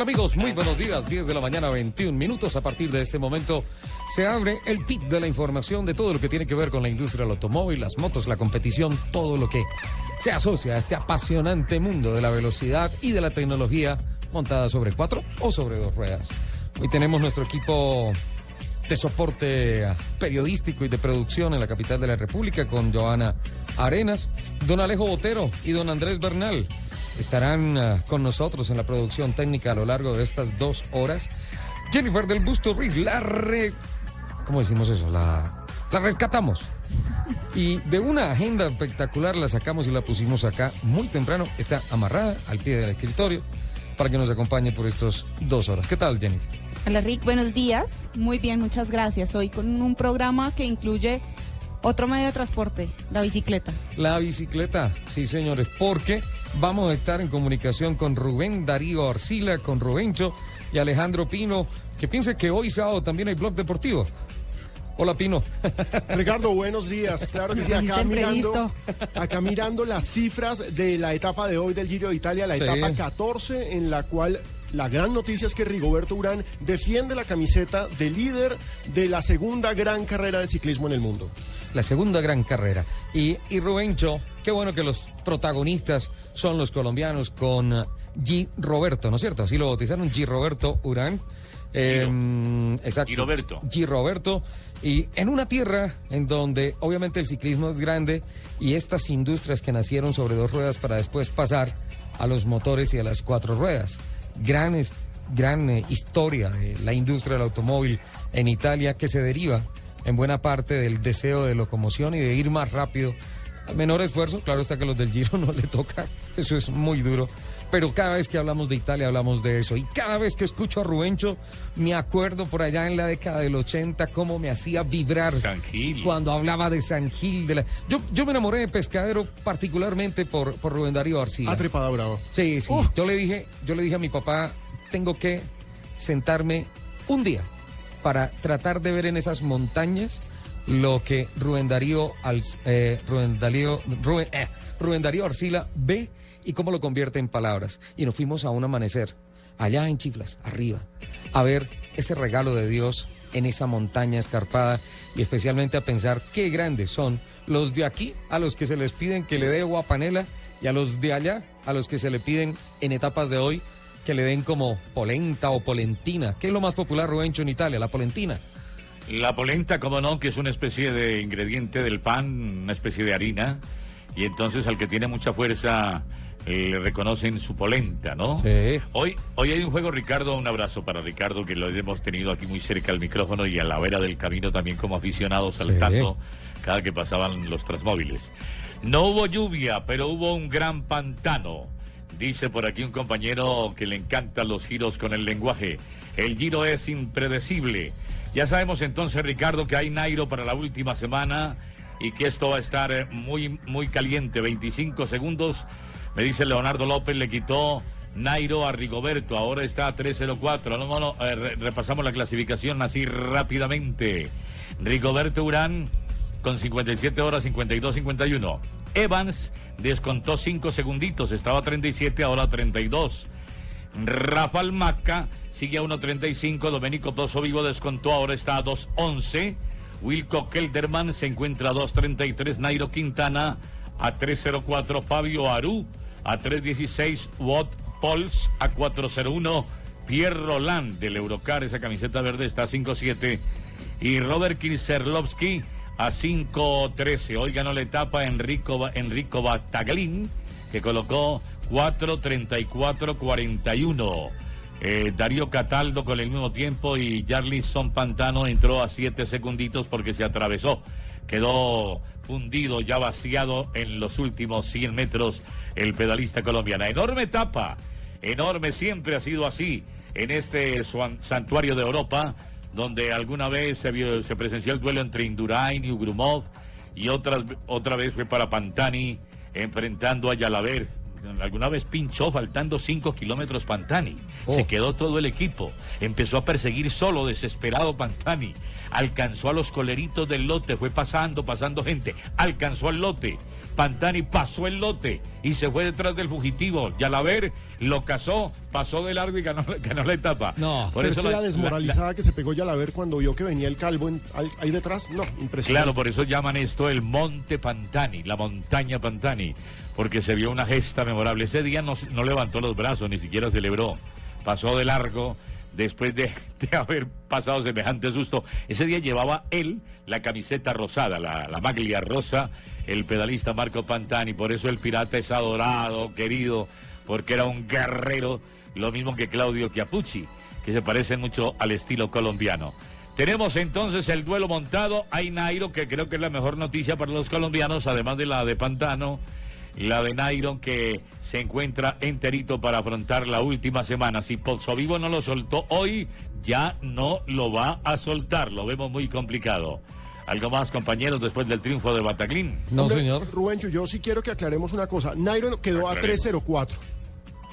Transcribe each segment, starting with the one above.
Amigos? Muy buenos días, 10 de la mañana, 21 minutos. A partir de este momento se abre el pit de la información de todo lo que tiene que ver con la industria del automóvil, las motos, la competición, todo lo que se asocia a este apasionante mundo de la velocidad y de la tecnología montada sobre cuatro o sobre dos ruedas. Hoy tenemos nuestro equipo de soporte periodístico y de producción en la capital de la República con Joana Arenas, don Alejo Botero y don Andrés Bernal estarán ah, con nosotros en la producción técnica a lo largo de estas dos horas. Jennifer del Busto Ruiz, la re... ¿Cómo decimos eso? La, la rescatamos. Y de una agenda espectacular la sacamos y la pusimos acá muy temprano. Está amarrada al pie del escritorio para que nos acompañe por estas dos horas. ¿Qué tal, Jennifer? Hola Rick, buenos días. Muy bien, muchas gracias. Hoy con un programa que incluye otro medio de transporte, la bicicleta. La bicicleta, sí señores, porque Vamos a estar en comunicación con Rubén Darío Arcila, con Rubencho y Alejandro Pino, que piense que hoy sábado también hay blog deportivo. Hola Pino. Ricardo, buenos días. Claro que sí, acá mirando, acá mirando las cifras de la etapa de hoy del Giro de Italia, la etapa 14, en la cual la gran noticia es que Rigoberto Urán defiende la camiseta de líder de la segunda gran carrera de ciclismo en el mundo. La segunda gran carrera. Y, y Rubencho, qué bueno que los protagonistas son los colombianos con uh, G. Roberto, ¿no es cierto? Así lo bautizaron, G. Roberto Urán. Eh, exacto. G. Roberto. G. Roberto. Y en una tierra en donde obviamente el ciclismo es grande y estas industrias que nacieron sobre dos ruedas para después pasar a los motores y a las cuatro ruedas. Gran, gran eh, historia de la industria del automóvil en Italia que se deriva en buena parte del deseo de locomoción y de ir más rápido menor esfuerzo, claro está que los del Giro no le toca, eso es muy duro. Pero cada vez que hablamos de Italia hablamos de eso. Y cada vez que escucho a Rubencho, me acuerdo por allá en la década del 80 cómo me hacía vibrar cuando hablaba de San Gil. De la... yo, yo me enamoré de Pescadero particularmente por, por Rubén Darío García. Atrepada bravo. Sí, sí. Yo, le dije, yo le dije a mi papá, tengo que sentarme un día para tratar de ver en esas montañas lo que Rubén Darío, eh, Rubén Darío, eh, Rubén, Arcila ve y cómo lo convierte en palabras. Y nos fuimos a un amanecer, allá en Chiflas, arriba, a ver ese regalo de Dios en esa montaña escarpada y especialmente a pensar qué grandes son los de aquí a los que se les piden que le dé guapanela y a los de allá a los que se le piden en etapas de hoy que le den como polenta o polentina. ¿Qué es lo más popular, Rubencho, en Italia? La polentina. La polenta, como no, que es una especie de ingrediente del pan, una especie de harina. Y entonces al que tiene mucha fuerza eh, le reconocen su polenta, ¿no? Sí. Hoy, hoy hay un juego, Ricardo, un abrazo para Ricardo, que lo hemos tenido aquí muy cerca al micrófono y a la vera del camino también como aficionados saltando cada que pasaban los transmóviles. No hubo lluvia, pero hubo un gran pantano. Dice por aquí un compañero que le encantan los giros con el lenguaje. El giro es impredecible. Ya sabemos entonces, Ricardo, que hay Nairo para la última semana y que esto va a estar eh, muy, muy caliente. 25 segundos, me dice Leonardo López, le quitó Nairo a Rigoberto, ahora está a 3.04. No, no, eh, repasamos la clasificación así rápidamente. Rigoberto Urán con 57 horas, 52-51. Evans descontó 5 segunditos, estaba a 37, ahora a 32. Rafael Maca sigue a 1.35. Domenico Pozo Vivo descontó, ahora está a 2.11. Wilco Kelderman se encuentra a 2.33. Nairo Quintana a 3.04. Fabio Aru a 3.16. Watt Pols a 4.01. Pierre Roland del Eurocar, esa camiseta verde está a 5.7. Y Robert Kinserlovsky a 5.13. Hoy ganó la etapa Enrico, Enrico Bataglin, que colocó 4.34.41. Eh, Darío Cataldo con el mismo tiempo y Jarlison Pantano entró a siete segunditos porque se atravesó. Quedó fundido, ya vaciado en los últimos 100 metros el pedalista colombiano. Enorme etapa, enorme, siempre ha sido así en este santuario de Europa, donde alguna vez se, presenció el duelo entre Indurain y Ugrumov, y otra, otra vez fue para Pantani enfrentando a Yalaver. Alguna vez pinchó faltando 5 kilómetros Pantani. Se oh. quedó todo el equipo. Empezó a perseguir solo, desesperado Pantani. Alcanzó a los coleritos del lote, fue pasando, pasando gente. Alcanzó al lote. Pantani pasó el lote y se fue detrás del fugitivo. Yalaver lo cazó, pasó de largo y ganó, la etapa. No, por eso la, desmoralizada que se pegó Yalaver cuando vio que venía el calvo ahí detrás, no, impresionante. Claro, por eso llaman esto el Monte Pantani, la montaña Pantani, porque se vio una gesta memorable. Ese día no, no levantó los brazos, ni siquiera celebró. Pasó de largo después de, haber pasado semejante susto. Ese día llevaba él la camiseta rosada, la, la maglia rosa, el pedalista Marco Pantani. Por eso el pirata es adorado, querido, porque era un guerrero, lo mismo que Claudio Chiapucci, que se parece mucho al estilo colombiano. Tenemos entonces el duelo montado. Hay Nairo, que creo que es la mejor noticia para los colombianos, además de la de Pantano la de Nairo que se encuentra enterito para afrontar la última semana. Si Pozzo Vivo no lo soltó hoy, ya no lo va a soltar. Lo vemos muy complicado. ¿Algo más, compañeros, después del triunfo de Bataclín? No, señor. Rubencho, yo sí quiero que aclaremos una cosa. Nairo quedó a 3.04.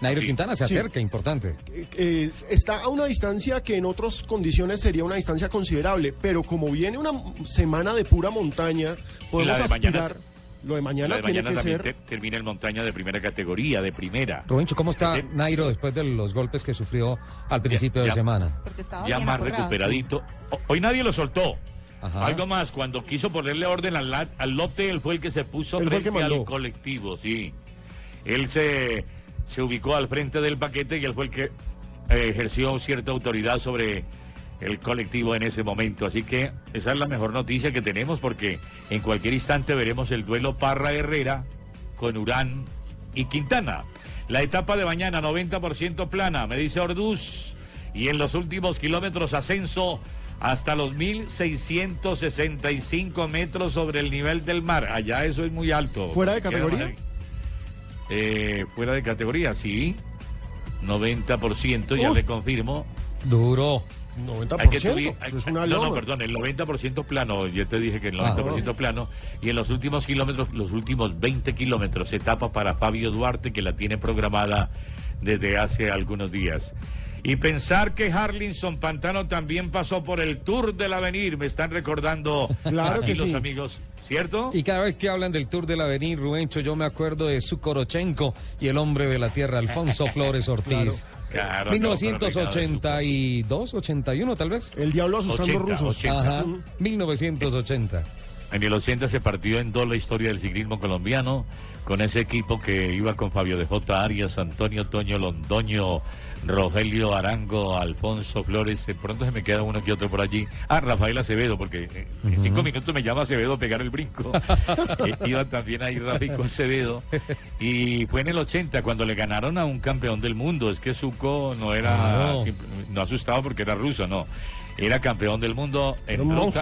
Nairo Quintana se acerca, importante. Eh, eh, está a una distancia que en otras condiciones sería una distancia considerable, pero como viene una semana de pura montaña, podemos aspirar... Lo de mañana, tiene que también ser... termina en montaña de primera categoría, de primera. Rubencho, ¿cómo está Nairo después de los golpes que sufrió al principio de semana? ya más recuperadito. Hoy nadie lo soltó. Algo más, cuando quiso ponerle orden al, al lote, él fue el que se puso frente al colectivo, sí. Él se, se ubicó al frente del paquete y él fue el que eh, ejerció cierta autoridad sobre el colectivo en ese momento. Así que esa es la mejor noticia que tenemos porque en cualquier instante veremos el duelo Parra-Herrera con Urán y Quintana. La etapa de mañana 90% plana, me dice Orduz, y en los últimos kilómetros ascenso hasta los 1665 metros sobre el nivel del mar. Allá eso es muy alto. ¿Fuera de categoría? Eh, fuera de categoría, sí. 90%, ya le confirmo. Duro. 90%. no, no, perdón, el 90% plano. Yo te dije que el 90% ah, plano. Y en los últimos kilómetros, los últimos 20 kilómetros, etapa para Fabio Duarte, que la tiene programada desde hace algunos días. Y pensar que Harlinson Pantano también pasó por el Tour del Avenir, me están recordando claro aquí los amigos. ¿Cierto? Y cada vez que hablan del Tour del Avenir, Rubencho, yo me acuerdo de Sukorochenko y el hombre de la tierra, Alfonso Flores Ortiz. 1982, 81 tal vez. El diablo asustando rusos. Ajá, 1980. En el 80 se partió en dos la historia del ciclismo colombiano con ese equipo que iba con Fabio de J. Arias, Antonio Toño Londoño, Rogelio Arango, Alfonso Flores, de pronto se me queda uno que otro por allí. Ah, Rafael Acevedo, porque eh, en cinco minutos me llama Acevedo a pegar el brinco. Eh, iba también ahí Rafico Acevedo. Y fue en el 80 cuando le ganaron a un campeón del mundo. Es que Zuko no era, no asustado porque era ruso, no. Era campeón del mundo en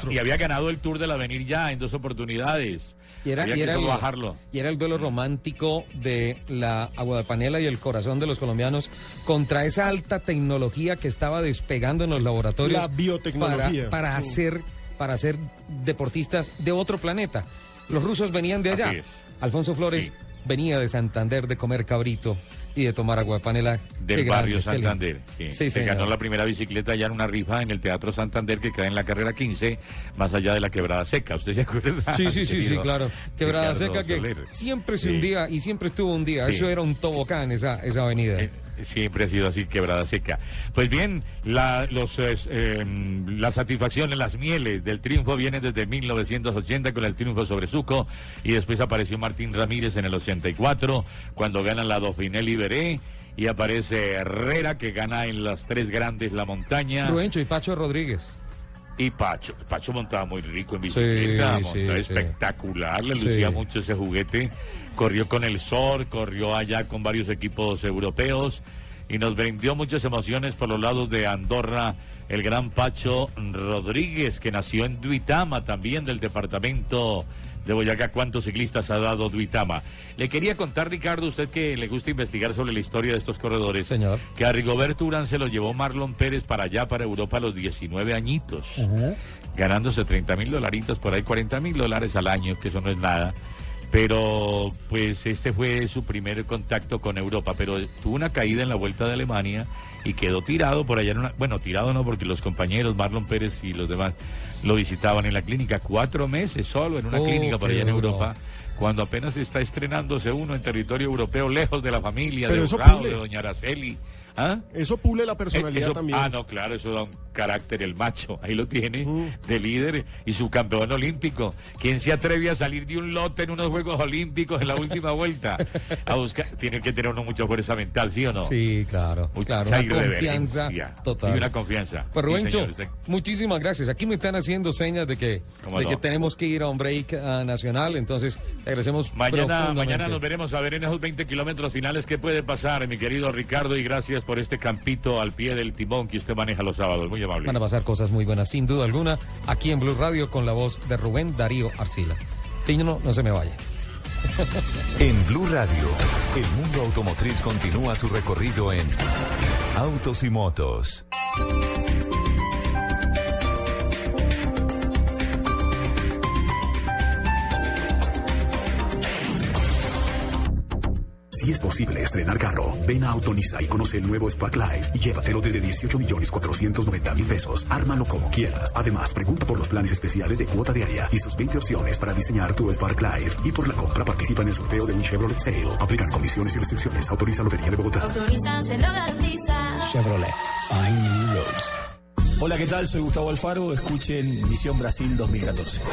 y había ganado el Tour del Avenir ya en dos oportunidades. Y era, y, era el, bajarlo. y era el duelo romántico de la agua de panela y el corazón de los colombianos contra esa alta tecnología que estaba despegando en los laboratorios. La biotecnología. Para, hacer, para hacer deportistas de otro planeta. Los rusos venían de allá. Alfonso Flores venía de Santander de comer cabrito y de tomar agua de panela. Del barrio Santander. Sí. Se ganó la primera bicicleta ya en una rifa en el Teatro Santander que queda en la carrera 15, más allá de la Quebrada Seca. ¿Usted se acuerda? Sí, sí, sí, sí, claro. Quebrada Seca que siempre se hundía y siempre estuvo un día. Eso era un tobocán, esa, esa avenida. Eh, siempre ha sido así, Quebrada Seca. Pues bien, la, los, em, las satisfacciones, las mieles del triunfo vienen desde 1980 con el triunfo sobre Suco y después apareció Martín Ramírez en el 84 cuando ganan la Dauphiné Liberé y aparece Herrera que gana en las tres grandes la montaña. Ruencho y Pacho Rodríguez. Y Pacho, Pacho montaba muy rico en bicicleta, espectacular, le lucía mucho ese juguete. Corrió con el Sor, corrió allá con varios equipos europeos y nos brindó muchas emociones por los lados de Andorra, el gran Pacho Rodríguez, que nació en Duitama, también del departamento de Boyacá. ¿Cuántos ciclistas ha dado Duitama? Le quería contar, Ricardo, usted que le gusta investigar sobre la historia de estos corredores, Señor. que a Rigoberto Urán se lo llevó Marlon Pérez para allá, para Europa, a los 19 añitos, ganándose 30 mil dolaritos, por ahí 40 mil dólares al año, que eso no es nada. Pero pues este fue su primer contacto con Europa, pero tuvo una caída en la vuelta de Alemania y quedó tirado por allá en una, bueno, tirado no porque los compañeros Marlon Pérez y los demás lo visitaban en la clínica cuatro meses solo en una Oh, clínica por allá en. Europa cuando apenas está estrenándose uno en territorio europeo lejos de la familia Pero de Urrao, de doña Araceli ¿Ah? Eso pule la Eh, personalidad eso- también. Ah, no, claro, eso da un carácter el macho. Ahí lo tiene, Mm. de líder y subcampeón olímpico. ¿Quién se atreve a salir de un lote en unos Juegos Olímpicos en la última vuelta? A buscar, tiene que tener uno mucha fuerza mental, ¿sí o no? Sí, claro. Mucha claro, una confianza total. Y una confianza. Pues Sí, Rubencho, muchísimas gracias. Aquí me están haciendo señas de que, ¿Cómo de no? que tenemos que ir a un break ah, nacional, entonces agradecemos Mañana, mañana nos veremos a ver en esos 20 kilómetros finales qué puede pasar, mi querido Ricardo, y gracias por este campito al pie del timón que usted maneja los sábados. Muy amable. Van a pasar cosas muy buenas, sin duda alguna, aquí en Blue Radio con la voz de Rubén Darío Arcila. Tiño, no se me vaya. En Blue Radio, el mundo automotriz continúa su recorrido en Autos y Motos. Si es posible estrenar carro, ven a Autonisa y conoce el nuevo Spark Live y llévatelo desde 18 millones 490 mil pesos. Ármalo como quieras. Además, pregunta por los planes especiales de cuota diaria y sus 20 opciones para diseñar tu Spark Live. Y por la compra participa en el sorteo de un Chevrolet Sale. Aplican comisiones y restricciones. Autoriza Lotería de Bogotá. Autoriza, se lo garantiza. Chevrolet. Find new roads. Hola, ¿qué tal? Soy Gustavo Alfaro. Escuchen Misión Brasil 2014.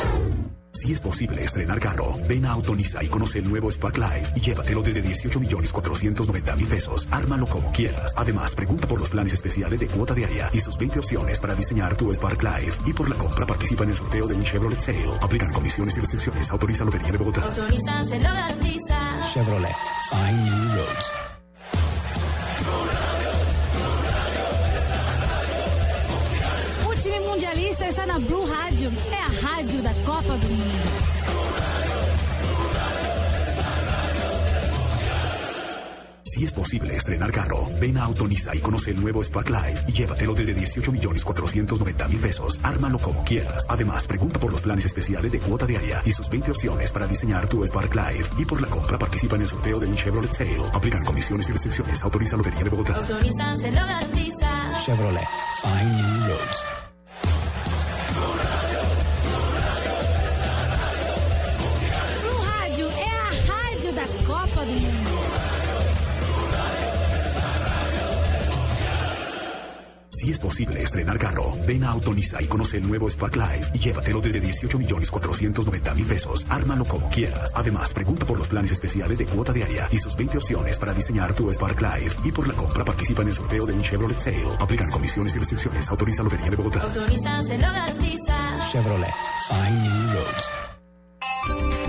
Si es posible estrenar carro, ven a Autonisa y conoce el nuevo Spark Live y llévatelo desde 18 millones 490 mil pesos. Ármalo como quieras. Además, pregunta por los planes especiales de cuota diaria y sus 20 opciones para diseñar tu Spark Live. Y por la compra participa en el sorteo de un Chevrolet Sale. Aplican comisiones y restricciones. Autoriza Lotería de Bogotá. Autoriza, se lo garantiza. Chevrolet. Find new roads. Mundialista está na Blue Rádio. É a rádio da Copa do Mundo. Si es posible estrenar carro, ven a Autonisa y conoce el nuevo Spark Live y llévatelo desde 18 millones 490 mil pesos. Ármalo como quieras. Además, pregunta por los planes especiales de cuota diaria y sus 20 opciones para diseñar tu Spark Live. Y por la compra participa en el sorteo de un Chevrolet Sale. Aplican comisiones y restricciones. Autoriza Lotería de Bogotá. Autoriza, se lo garantiza. Chevrolet. Find new roads. Si es posible estrenar carro, ven a Autonisa y conoce el nuevo Spark Live y llévatelo desde 18 millones 490 mil pesos. Ármalo como quieras. Además, pregunta por los planes especiales de cuota diaria y sus 20 opciones para diseñar tu Spark Live. Y por la compra participa en el sorteo de un Chevrolet Sale. Aplican comisiones y restricciones. Autoriza Lotería de Bogotá. Autoriza, se lo garantiza. Chevrolet. Find new roads.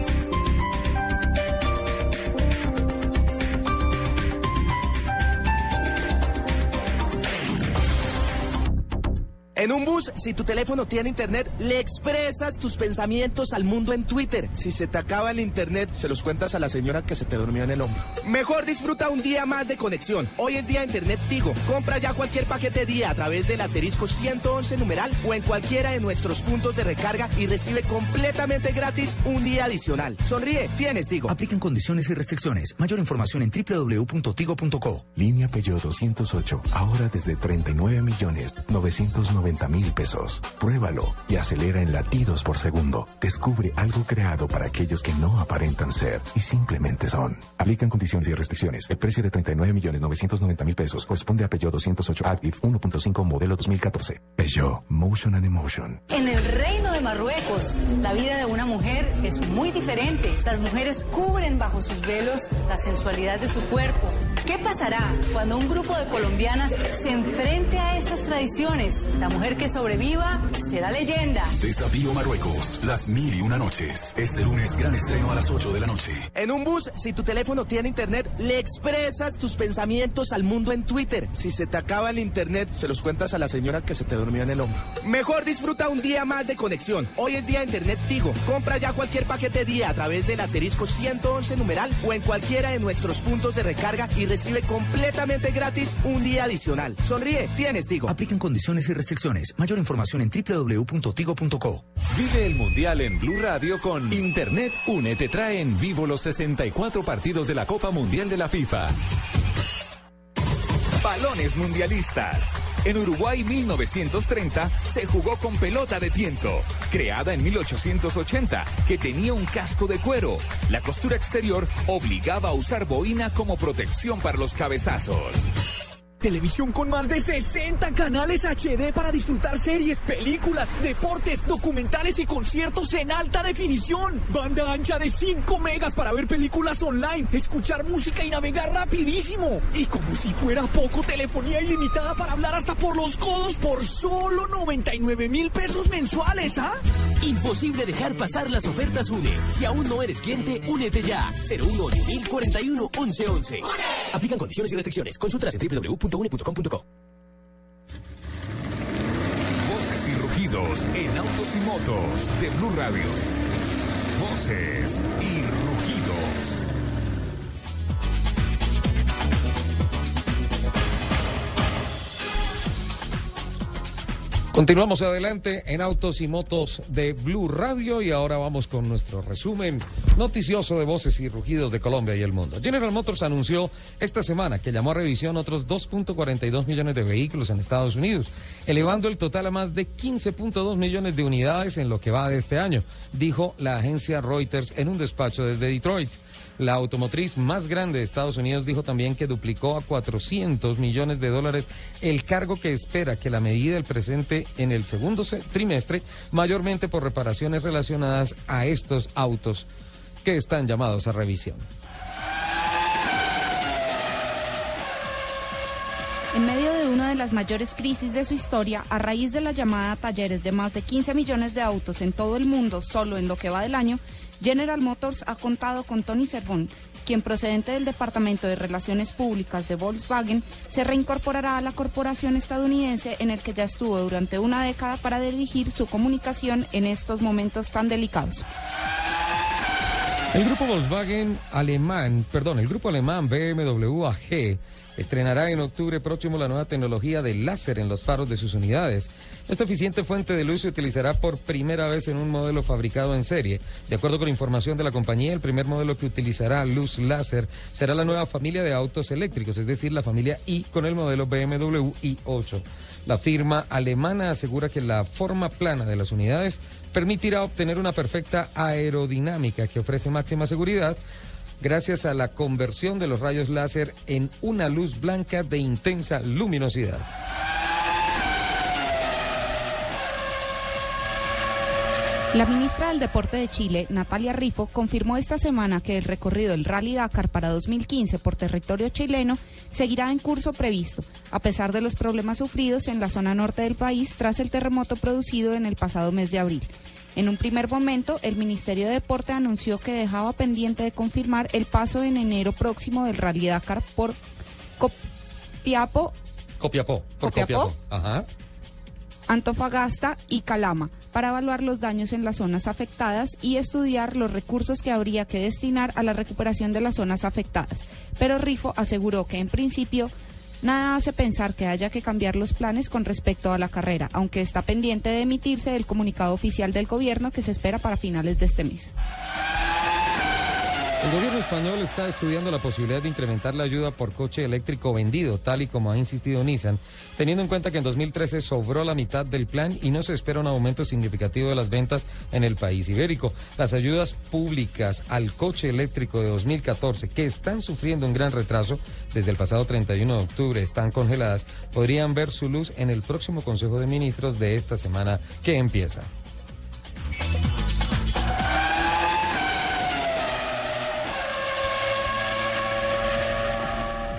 En un bus, si tu teléfono tiene internet, le expresas tus pensamientos al mundo en Twitter. Si se te acaba el internet, se los cuentas a la señora que se te durmió en el hombro. Mejor disfruta un día más de conexión. Hoy es día de internet Tigo. Compra ya cualquier paquete día a través del asterisco 111 numeral o en cualquiera de nuestros puntos de recarga y recibe completamente gratis un día adicional. Sonríe, tienes Tigo. Aplican condiciones y restricciones. Mayor información en www.tigo.co. Línea Peugeot 208, ahora desde 39 millones 990 mil pesos. Pruébalo y acelera en latidos por segundo. Descubre algo creado para aquellos que no aparentan ser y simplemente son. Aplican condiciones y restricciones. El precio de 39 millones 990 mil pesos corresponde a Peugeot 208 Active 1.5 modelo 2014. Peugeot, Motion and Emotion. En el de Marruecos. La vida de una mujer es muy diferente. Las mujeres cubren bajo sus velos la sensualidad de su cuerpo. ¿Qué pasará cuando un grupo de colombianas se enfrente a estas tradiciones? La mujer que sobreviva será leyenda. Desafío Marruecos, las mil y una noches. Este lunes, gran estreno a las 8 de la noche. En un bus, si tu teléfono tiene internet, le expresas tus pensamientos al mundo en Twitter. Si se te acaba el internet, se los cuentas a la señora que se te durmió en el hombro. Mejor disfruta un día más de conexión. Hoy es día de internet Tigo. Compra ya cualquier paquete día a través del asterisco 111 numeral o en cualquiera de nuestros puntos de recarga y recibe completamente gratis un día adicional. Sonríe, tienes Tigo. Aplican condiciones y restricciones. Mayor información en www.tigo.co. Vive el Mundial en Blue Radio con Internet Une. Te trae en vivo los 64 partidos de la Copa Mundial de la FIFA. Balones mundialistas. En Uruguay 1930 se jugó con pelota de tiento, creada en 1880, que tenía un casco de cuero. La costura exterior obligaba a usar boina como protección para los cabezazos. Televisión con más de 60 canales HD para disfrutar series, películas, deportes, documentales y conciertos en alta definición. Banda ancha de 5 megas para ver películas online, escuchar música y navegar rapidísimo. Y como si fuera poco, telefonía ilimitada para hablar hasta por los codos por solo 99 mil pesos mensuales, ¿ah? Imposible dejar pasar las ofertas UNE. Si aún no eres cliente, únete ya. 018 1041 1111. Aplican condiciones y restricciones. Consultas en www.une.com.co. Voces y rugidos en autos y motos de Blue Radio. Voces y rugidos. Continuamos adelante en Autos y Motos de Blue Radio y ahora vamos con nuestro resumen noticioso de voces y rugidos de Colombia y el mundo. General Motors anunció esta semana que llamó a revisión otros 2.42 millones de vehículos en Estados Unidos, elevando el total a más de 15.2 millones de unidades en lo que va de este año, dijo la agencia Reuters en un despacho desde Detroit. La automotriz más grande de Estados Unidos dijo también que duplicó a 400 millones de dólares el cargo que espera que la medida el presente en el segundo se- trimestre, mayormente por reparaciones relacionadas a estos autos que están llamados a revisión. En medio de una de las mayores crisis de su historia, a raíz de la llamada a talleres de más de 15 millones de autos en todo el mundo solo en lo que va del año, General Motors ha contado con Tony Servón, quien procedente del Departamento de Relaciones Públicas de Volkswagen, se reincorporará a la corporación estadounidense en el que ya estuvo durante una década para dirigir su comunicación en estos momentos tan delicados. El grupo Volkswagen alemán, perdón, el grupo alemán BMW AG estrenará en octubre próximo la nueva tecnología de láser en los faros de sus unidades. Esta eficiente fuente de luz se utilizará por primera vez en un modelo fabricado en serie. De acuerdo con información de la compañía, el primer modelo que utilizará luz láser será la nueva familia de autos eléctricos, es decir, la familia i con el modelo BMW i8. La firma alemana asegura que la forma plana de las unidades permitirá obtener una perfecta aerodinámica que ofrece máxima seguridad gracias a la conversión de los rayos láser en una luz blanca de intensa luminosidad. La ministra del Deporte de Chile, Natalia Rifo, confirmó esta semana que el recorrido del Rally Dakar para 2015 por territorio chileno seguirá en curso previsto, a pesar de los problemas sufridos en la zona norte del país tras el terremoto producido en el pasado mes de abril. En un primer momento, el Ministerio de Deporte anunció que dejaba pendiente de confirmar el paso en enero próximo del Rally Dakar por Copiapo, Copiapó. Por ¿Copiapó? Copiapó. Ajá. Antofagasta y Calama para evaluar los daños en las zonas afectadas y estudiar los recursos que habría que destinar a la recuperación de las zonas afectadas. Pero Rifo aseguró que en principio nada hace pensar que haya que cambiar los planes con respecto a la carrera, aunque está pendiente de emitirse el comunicado oficial del gobierno que se espera para finales de este mes. El gobierno español está estudiando la posibilidad de incrementar la ayuda por coche eléctrico vendido, tal y como ha insistido Nissan, teniendo en cuenta que en 2013 sobró la mitad del plan y no se espera un aumento significativo de las ventas en el país ibérico. Las ayudas públicas al coche eléctrico de 2014, que están sufriendo un gran retraso desde el pasado 31 de octubre, están congeladas, podrían ver su luz en el próximo Consejo de Ministros de esta semana que empieza.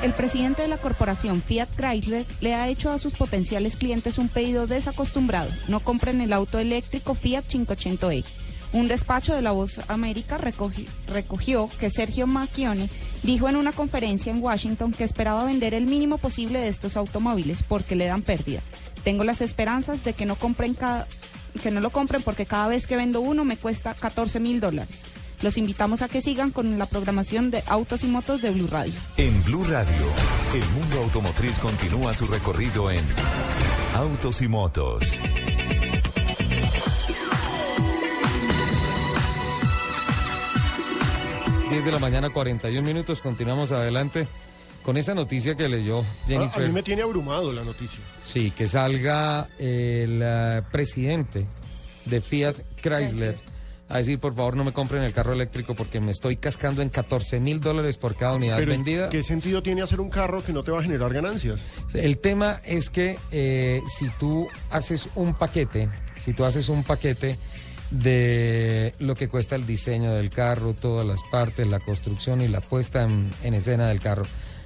El presidente de la corporación Fiat Chrysler le ha hecho a sus potenciales clientes un pedido desacostumbrado. No compren el auto eléctrico Fiat 580e. Un despacho de La Voz América recogi- recogió que Sergio Macchione dijo en una conferencia en Washington que esperaba vender el mínimo posible de estos automóviles porque le dan pérdida. Tengo las esperanzas de que no compren que no lo compren porque cada vez que vendo uno me cuesta 14 mil dólares. Los invitamos a que sigan con la programación de Autos y Motos de Blue Radio. En Blue Radio, el mundo automotriz continúa su recorrido en Autos y Motos. Diez de la mañana, 41 minutos. Continuamos adelante con esa noticia que leyó Jennifer. a mí me tiene abrumado la noticia. Sí, que salga el eh, presidente de Fiat Chrysler a decir, por favor, no me compren el carro eléctrico porque me estoy cascando en 14 mil dólares por cada unidad Pero vendida. ¿qué sentido tiene hacer un carro que no te va a generar ganancias? El tema es que eh, si tú haces un paquete, si tú haces un paquete de lo que cuesta el diseño del carro, todas las partes, la construcción y la puesta en, en escena del carro,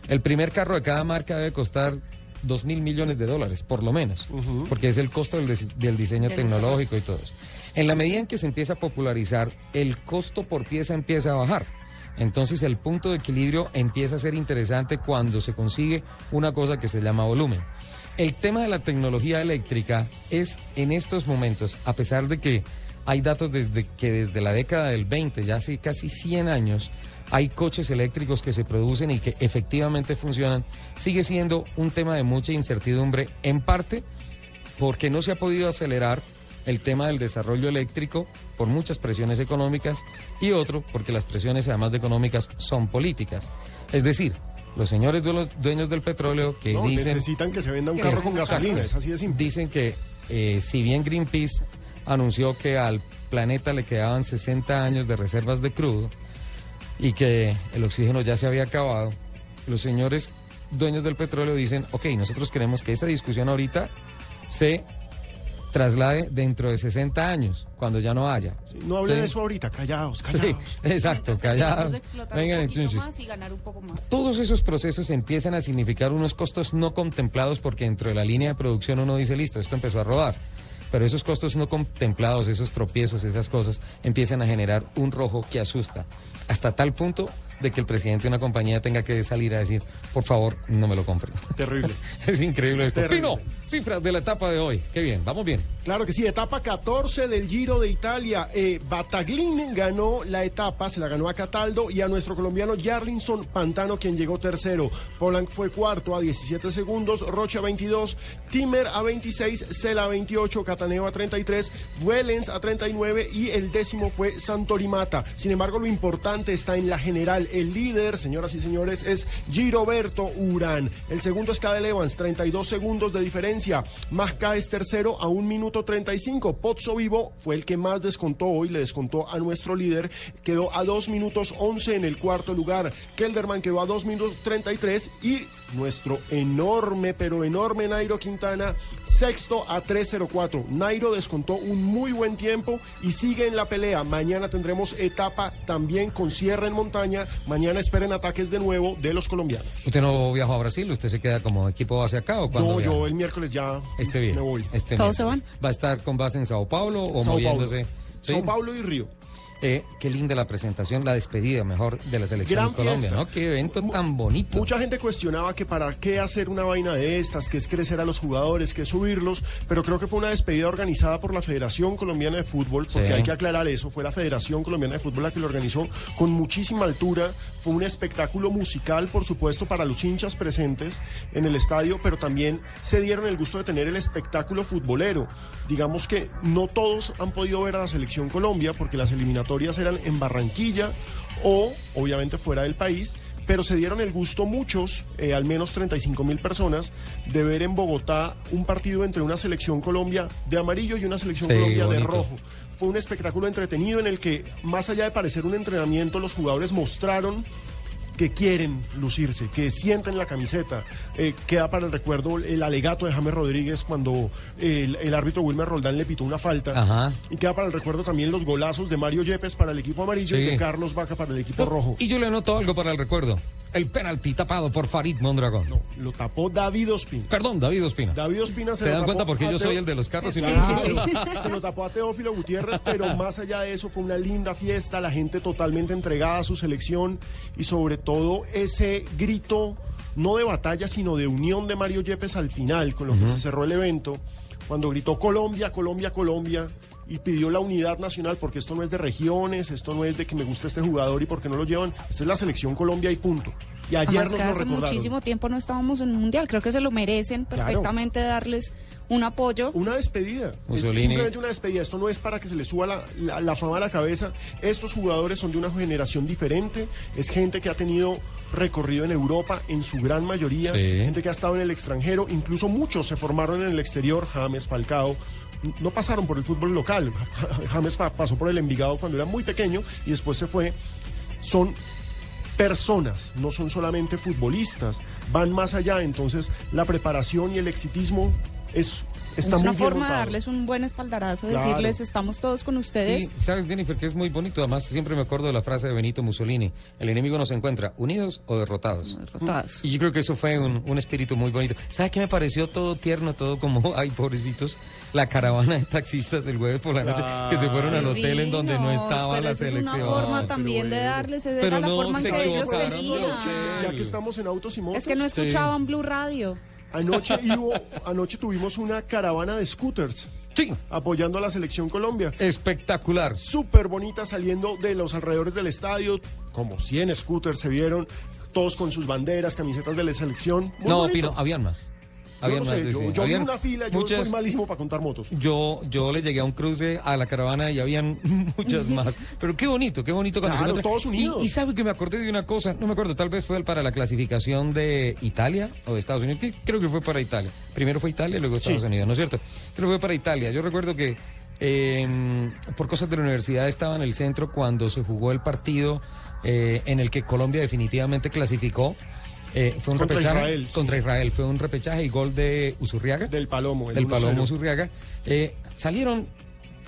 el primer carro de cada marca debe costar dos mil millones de dólares, por lo menos, porque es el costo del, del diseño tecnológico y todo eso. En la medida en que se empieza a popularizar, el costo por pieza empieza a bajar. Entonces el punto de equilibrio empieza a ser interesante cuando se consigue una cosa que se llama volumen. El tema de la tecnología eléctrica es en estos momentos, a pesar de que hay datos desde que desde la década del 20, ya hace casi 100 años, hay coches eléctricos que se producen y que efectivamente funcionan, sigue siendo un tema de mucha incertidumbre, en parte porque no se ha podido acelerar el tema del desarrollo eléctrico por muchas presiones económicas y otro porque las presiones además de económicas son políticas. Es decir, los señores de los dueños del petróleo que No, dicen necesitan que se venda un carro con gasolina, es así de simple. Dicen que eh, si bien Greenpeace anunció que al planeta le quedaban 60 años de reservas de crudo y que el oxígeno ya se había acabado, los señores dueños del petróleo dicen, ok, nosotros queremos que esta discusión ahorita se traslade dentro de 60 años, cuando ya no haya. No hablen Sí. de eso ahorita, callados, Sí, callados. exacto, callados. Vengan entonces. más y ganar un poco más. Todos esos procesos empiezan a significar unos costos no contemplados porque dentro de la línea de producción uno dice, listo, esto empezó a rodar. Pero esos costos no contemplados, esos tropiezos, esas cosas, empiezan a generar un rojo que asusta. Hasta tal punto de que el presidente de una compañía tenga que salir a decir, por favor, no me lo compren. Terrible. es increíble esto. Terrible. Pino, cifras de la etapa de hoy. Qué bien, vamos bien. Claro que sí, etapa 14 del Giro de Italia. Eh, Bataglin ganó la etapa, se la ganó a Cataldo y a nuestro colombiano Jarlinson Pantano, quien llegó tercero. Polanc fue cuarto a 17 segundos, Rocha 22, Timmer a 26, Sela a 28, Cataneo a 33, Vuelens a 39 y el décimo fue Santorimata. Sin embargo, lo importante está en la general. El líder, señoras y señores, es Giroberto Urán. El segundo es Cadel Evans, 32 segundos de diferencia. Masca es tercero a un minuto 35. Pozzo Vivo fue el que más descontó hoy, le descontó a nuestro líder. Quedó a 2 minutos 11 en el cuarto lugar. Kelderman quedó a 2 minutos 33 y nuestro enorme, pero enorme Nairo Quintana, sexto a 3.04. Nairo descontó un muy buen tiempo y sigue en la pelea. Mañana tendremos etapa también con cierre en montaña. Mañana esperen ataques de nuevo de los colombianos. ¿Usted no viajó a Brasil? ¿Usted se queda como equipo base acá o cuando No, yo el miércoles ya Este bien. me voy. Este ¿Todos se miércoles. ¿Va a estar con base en Sao Paulo o Sao moviéndose? Paulo. ¿Sí? Sao Paulo y Río. Eh, qué linda la presentación, la despedida mejor de la selección Gran de Colombia, fiesta. ¿no? Qué evento tan bonito. Mucha gente cuestionaba que para qué hacer una vaina de estas, que es crecer a los jugadores, que es subirlos, pero creo que fue una despedida organizada por la Federación Colombiana de Fútbol, porque Sí. hay que aclarar eso, fue la Federación Colombiana de Fútbol la que lo organizó con muchísima altura, fue un espectáculo musical, por supuesto, para los hinchas presentes en el estadio, pero también se dieron el gusto de tener el espectáculo futbolero. Digamos que no todos han podido ver a la Selección Colombia, porque las eliminatorias eran en Barranquilla o, obviamente, fuera del país pero se dieron el gusto muchos, eh, al menos 35 mil personas, de ver en Bogotá un partido entre una selección Colombia de amarillo y una selección Sí, Colombia de rojo. Fue un espectáculo entretenido en el que, más allá de parecer un entrenamiento, los jugadores mostraron que quieren lucirse, que sienten la camiseta. Eh, queda para el recuerdo el alegato de James Rodríguez cuando el, el árbitro Wilmer Roldán le pitó una falta. Ajá. Y queda para el recuerdo también los golazos de Mario Yepes para el equipo amarillo y de Carlos Vaca para el equipo rojo. Y yo le anoto algo para el recuerdo. El penalti tapado por Farid Mondragón. Lo tapó David Ospina. Perdón, David Ospina. David Ospina se, ¿Se lo dan tapó cuenta porque yo soy el de los carros y no sí, sí. Se lo tapó a Teófilo Gutiérrez, pero más allá de eso fue una linda fiesta, la gente totalmente entregada a su selección y sobre todo ese grito, no de batalla, sino de unión de Mario Yepes al final, con lo que se cerró el evento, cuando gritó Colombia, Colombia, Colombia. Y pidió la unidad nacional porque esto no es de regiones, esto no es de que me gusta este jugador y porque no lo llevan. Esta es la selección Colombia y punto. Y ayer Además nos que lo hace recordaron. muchísimo tiempo no estábamos en un mundial. Creo que se lo merecen Claro. perfectamente darles un apoyo. Una despedida. Es simplemente una despedida. Esto no es para que se le suba la, la- la fama a la cabeza. Estos jugadores son de una generación diferente. Es gente que ha tenido recorrido en Europa en su gran mayoría. Sí. Gente que ha estado en el extranjero. Incluso muchos se formaron en el exterior. James, Falcao. No pasaron por el fútbol local. James pa- pasó por el Envigado cuando era muy pequeño y después se fue. Son personas, no son solamente futbolistas, van más allá, entonces la preparación y el exitismo es, está es una forma de darles un buen espaldarazo, Claro. decirles estamos todos con ustedes. Y sabes, Jennifer, que es muy bonito. Además, siempre me acuerdo de la frase de Benito Mussolini: el enemigo nos encuentra unidos o derrotados. Derrotados. Y yo creo que eso fue un, un espíritu muy bonito. ¿Sabes qué me pareció todo tierno, todo como, ay, pobrecitos? La caravana de taxistas el jueves por la noche que se fueron al hotel en donde no estaba pero la esa selección. Es una forma también de darles, esa Pero era la no forma en se que ellos querían. Ya que estamos en autos y motos. Es que no escuchaban Blue Radio. Anoche, hubo- anoche tuvimos una caravana de scooters. Sí. Apoyando a la selección Colombia. Espectacular. Súper bonita saliendo de los alrededores del estadio. Como 100 scooters se vieron. Todos con sus banderas, camisetas de la selección. Muy no, bonito. Pino, habían más. Yo Habían no más. sé, de- yo, sí, yo vi habían una fila, yo muchas- soy malísimo para contar motos. Yo, yo le llegué a un cruce a la caravana y habían muchas más. Pero qué bonito, qué bonito cuando Claro, se todos unidos. Y, y sabe que me acordé de una cosa, no me acuerdo, tal vez fue para la clasificación de Italia o de Estados Unidos, que creo que fue para Italia. Primero fue Italia y luego Estados. Unidos, ¿no es cierto? Creo que fue para Italia. Yo recuerdo que eh, por cosas de la universidad estaba en el centro cuando se jugó el partido eh, en el que Colombia definitivamente clasificó. Eh, fue un Contra repechaje Israel, sí. contra Israel. Fue un repechaje y gol de Usurriaga. Del Palomo. el del 1-0. Palomo Usurriaga. Eh, salieron,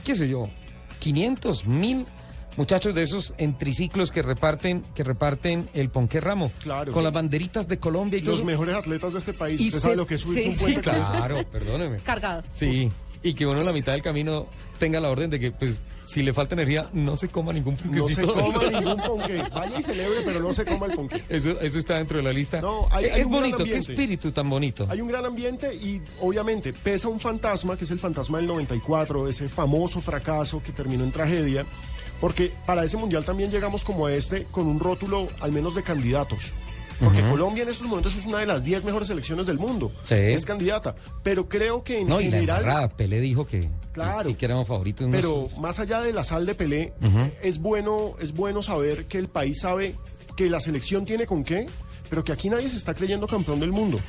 qué sé yo, 500, mil muchachos de esos en triciclos que reparten, que reparten el ponqué ramo. Claro, Con sí. las banderitas de Colombia y Los todo. mejores atletas de este país. Y ¿Usted se- sabe lo que es sí, un puente claro, perdóneme. Cargado. Sí. Y que uno en la mitad del camino tenga la orden de que, pues, si le falta energía, no se coma ningún No se ponquecito. coma ningún ponqué. Vaya y celebre, pero no se coma el ponqué. Eso, eso está dentro de la lista. No, hay- es hay un gran bonito, qué espíritu tan bonito. Hay un gran ambiente y obviamente pesa un fantasma, que es el fantasma del 94, ese famoso fracaso que terminó en tragedia, porque para ese mundial también llegamos como a este con un rótulo al menos de candidatos. Porque. Colombia en estos momentos es una de las 10 mejores selecciones del mundo. Sí. Es candidata. Pero creo que en No, y la general... embarrada, Pelé dijo que, Claro. sí que éramos favoritos. Pero más allá de la sal de Pelé, es bueno, es bueno saber que el país sabe que la selección tiene con qué, pero que aquí nadie se está creyendo campeón del mundo.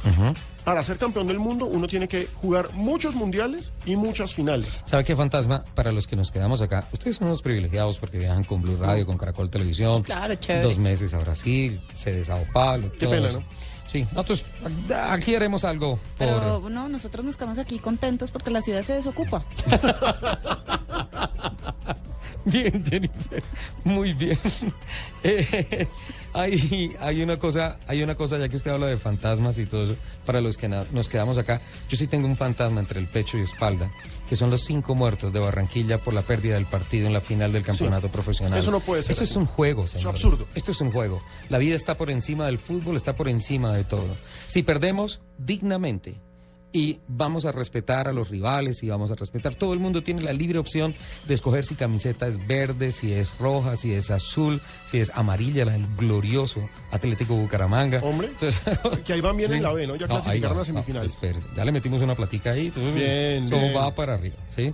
Para ser campeón del mundo, uno tiene que jugar muchos mundiales y muchas finales. ¿Sabe qué fantasma? Para los que nos quedamos acá, ustedes son unos privilegiados porque viajan con Blue Radio, con Caracol Televisión. Claro, chévere. Dos meses a Brasil, se de Sao Paulo. Qué pena. ¿no? Sí, nosotros aquí haremos algo por... Pero no, nosotros nos quedamos aquí contentos porque la ciudad se desocupa. Bien, Jennifer, muy bien. Eh, hay, hay una cosa, hay una cosa, ya que usted habla de fantasmas y todo eso, para los que nos quedamos acá, yo sí tengo un fantasma entre el pecho y espalda, que son los cinco muertos de Barranquilla por la pérdida del partido en la final del campeonato profesional. eso no puede ser Eso es un juego, es señores. absurdo. Esto es un juego. La vida está por encima del fútbol, está por encima de todo. Si perdemos dignamente, y vamos a respetar a los rivales y vamos a respetar. Todo el mundo tiene la libre opción de escoger si camiseta es verde, si es roja, si es azul, si es amarilla, la del glorioso Atlético Bucaramanga. Hombre, Entonces, que ahí van bien Sí. en la B, ¿no? Ya No, clasificaron a semifinales. no, espérese, ya le metimos una platica ahí, entonces Bien, bien. va para arriba, ¿sí?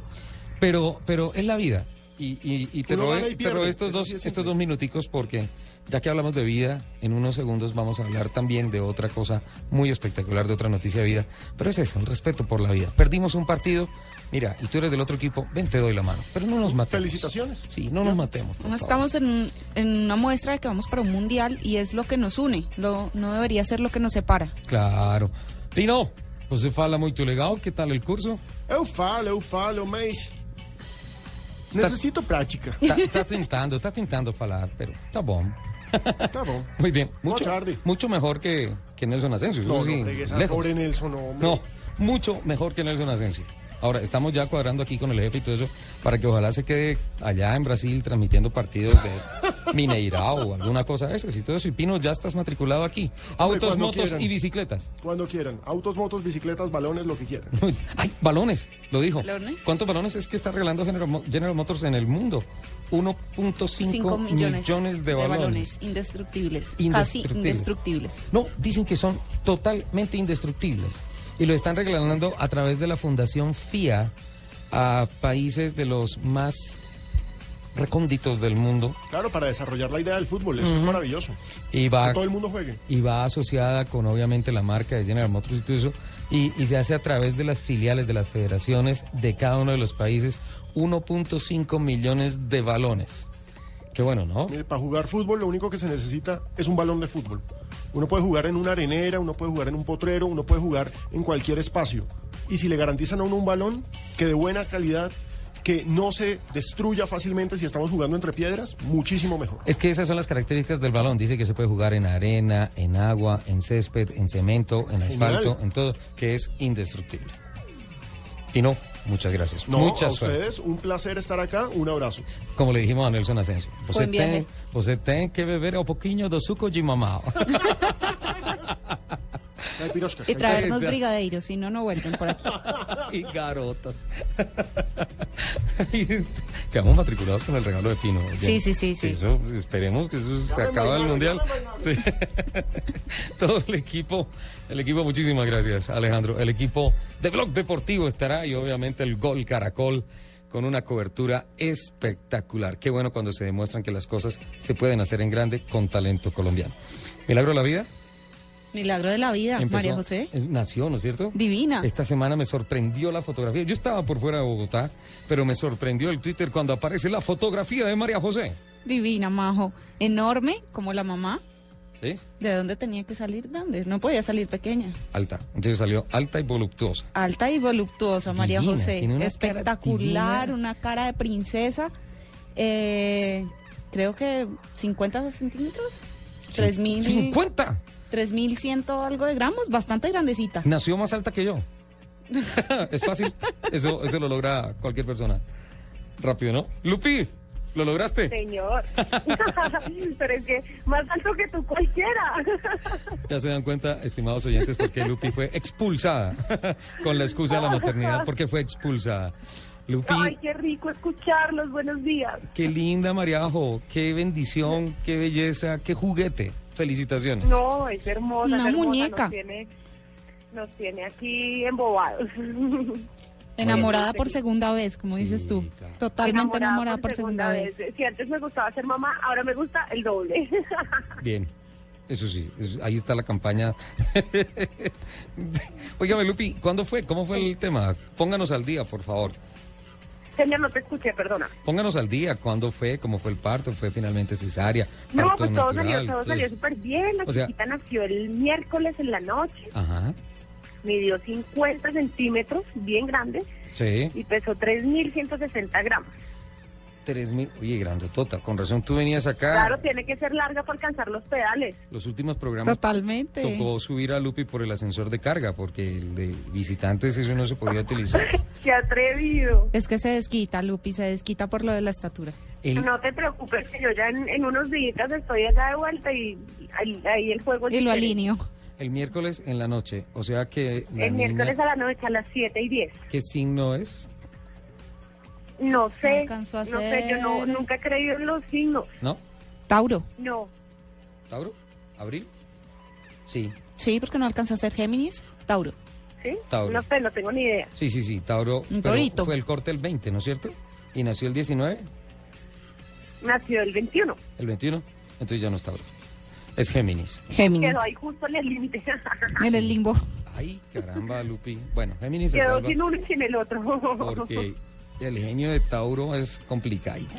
Pero, pero es la vida. Y, y, y te, robé- te robé estos dos, es estos dos minuticos porque ya que hablamos de vida, en unos segundos vamos a hablar también de otra cosa muy espectacular, de otra noticia de vida. Pero es eso, el respeto por la vida. Perdimos un partido, mira, y tú eres del otro equipo, ven, te doy la mano. Pero no nos matemos. Felicitaciones. Sí, no nos matemos. No estamos en, en una muestra de que vamos para un mundial y es lo que nos une, lo, no debería ser lo que nos separa. Claro. Pino, você fala muito legal, que tal el curso? Eu falo, eu falo, mas necesito prática. Tá, tá tentando, tá tentando falar, pero tá bom. Muy bien, mucho, tarde. mucho mejor que, que Nelson Asensio. eso No, sí, no pobre Nelson, no, hombre. No, mucho mejor que Nelson Asensio. Ahora, estamos ya cuadrando aquí con el jefe y todo eso para que ojalá se quede allá en Brasil transmitiendo partidos de Mineirao o alguna cosa de esas y todo eso. Y Pino, ya estás matriculado aquí. Autos, motos quieran. y bicicletas. Cuando quieran. Autos, motos, bicicletas, balones, lo que quieran. ¡Ay, balones! Lo dijo. ¿Balones? ¿Cuántos balones es que está regalando General, Mo- General Motors en el mundo? 1.5 5 millones, millones, de, balones. indestructibles, casi Indestructibles. indestructibles. No, dicen que son totalmente indestructibles. Y lo están regalando a través de la Fundación FIA a países de los más recónditos del mundo. Claro, para desarrollar la idea del fútbol, eso es maravilloso. Y va, Que todo el mundo juegue. y va asociada con obviamente la marca de General Motors y todo eso. Y, y se hace a través de las filiales de las federaciones de cada uno de los países 1.5 millones de balones. Qué bueno, ¿no? Mire, para jugar fútbol lo único que se necesita es un balón de fútbol. Uno puede jugar en una arenera, uno puede jugar en un potrero, uno puede jugar en cualquier espacio. Y si le garantizan a uno un balón que de buena calidad, que no se destruya fácilmente si estamos jugando entre piedras, muchísimo mejor. Es que esas son las características del balón. Dice que se puede jugar en arena, en agua, en césped, en cemento, en asfalto, Genial. en todo, que es indestructible. Y no, muchas gracias. No, Mucha a suerte. ustedes un placer estar acá, un abrazo. Como le dijimos a Nelson Asensio. Você tem, você tem que beber um pouquinho do suco de mamao. Piroscas. Y traernos brigadeiros, si no, no vuelven por aquí. y garotas. Y Quedamos matriculados con el regalo de Pino. Sí, sí, sí, sí. Eso, esperemos que eso se acaba el mundial. Sí. Todo el equipo, el equipo, muchísimas gracias, Alejandro. El equipo de Blog Deportivo estará y obviamente el Gol Caracol con una cobertura espectacular. Qué bueno cuando se demuestran que las cosas se pueden hacer en grande con talento colombiano. Milagro de la vida. Milagro de la vida, empezó- María José. eh, Nació, ¿no es cierto? Divina. Esta semana me sorprendió la fotografía. Yo estaba por fuera de Bogotá, pero me sorprendió el Twitter cuando aparece la fotografía de María José. Divina, Majo. Enorme, como la mamá. ¿Sí? ¿De dónde tenía que salir? ¿Dónde? No podía salir pequeña. Alta. Entonces salió alta y voluptuosa. Alta y voluptuosa, María Divina, José. una Espectacular, una cara de princesa. Eh, creo que 50 centímetros. Tres mil. ¡50! 3100 algo de gramos, bastante grandecita. Nació más alta que yo. es fácil. Eso, eso lo logra cualquier persona. Rápido, ¿no? Lupi, ¿lo lograste? Señor. Pero es que más alto que tú cualquiera. Ya se dan cuenta, estimados oyentes, porque Lupi fue expulsada con la excusa de la maternidad, porque fue expulsada. Lupi, Ay, qué rico escucharlos. Buenos días. qué linda Mariajo, qué bendición, qué belleza, qué juguete. Felicitaciones. No, es hermosa. Una es hermosa, muñeca. Nos tiene, nos tiene aquí embobados. Enamorada por segunda vez, como dices tú. Totalmente enamorada, por segunda, vez. Si antes me gustaba ser mamá, ahora me gusta el doble. Bien, eso sí, eso- ahí está la campaña. Óigame, Lupi, ¿cuándo fue? ¿Cómo fue el tema? Pónganos al día, por favor. Señor, no te escuché, perdona. Pónganos al día, ¿cuándo fue? ¿Cómo fue el parto? ¿Fue finalmente cesárea? No, ¿Parto pues todo salió, todo salió súper bien. La O sea- chiquita nació el miércoles en la noche. Ajá, Midió 50 centímetros, bien grande, sí. y pesó 3.160 gramos. Tres mil, oye, grandotota, con razón tú venías acá. Claro, tiene que ser larga para alcanzar los pedales. Los últimos programas Totalmente. tocó subir a Lupi por el ascensor de carga, porque el de visitantes eso no se podía utilizar. ¡Qué atrevido! Es que se desquita, Lupi, se desquita por lo de la estatura. El- No te preocupes, que yo ya en, en unos días estoy allá de vuelta y ahí, ahí el juego Y lo diferente. alineo. El miércoles en la noche, o sea que El niña, miércoles a la noche a las 7 y 10. ¿qué signo es? No sé, alcanzó a no sé, yo no, nunca he creído en los signos. ¿No? Tauro. No, ¿Tauro? ¿Abril? Sí, Sí, porque no alcanza a ser Géminis. Tauro. ¿sí? Tauro. No sé, no tengo ni idea. sí, sí, sí, Tauro. Un pero torito. Fue el corte el 20, ¿no es cierto? Y nació el 19, Nació el 21. el 21. Entonces ya no es Tauro. Es Géminis. Géminis. Quedó ahí justo en el límite. En el limbo. Ay, caramba, Lupi. Bueno, Géminis Quedó sin uno y sin el otro. porque el genio de Tauro es complicadito.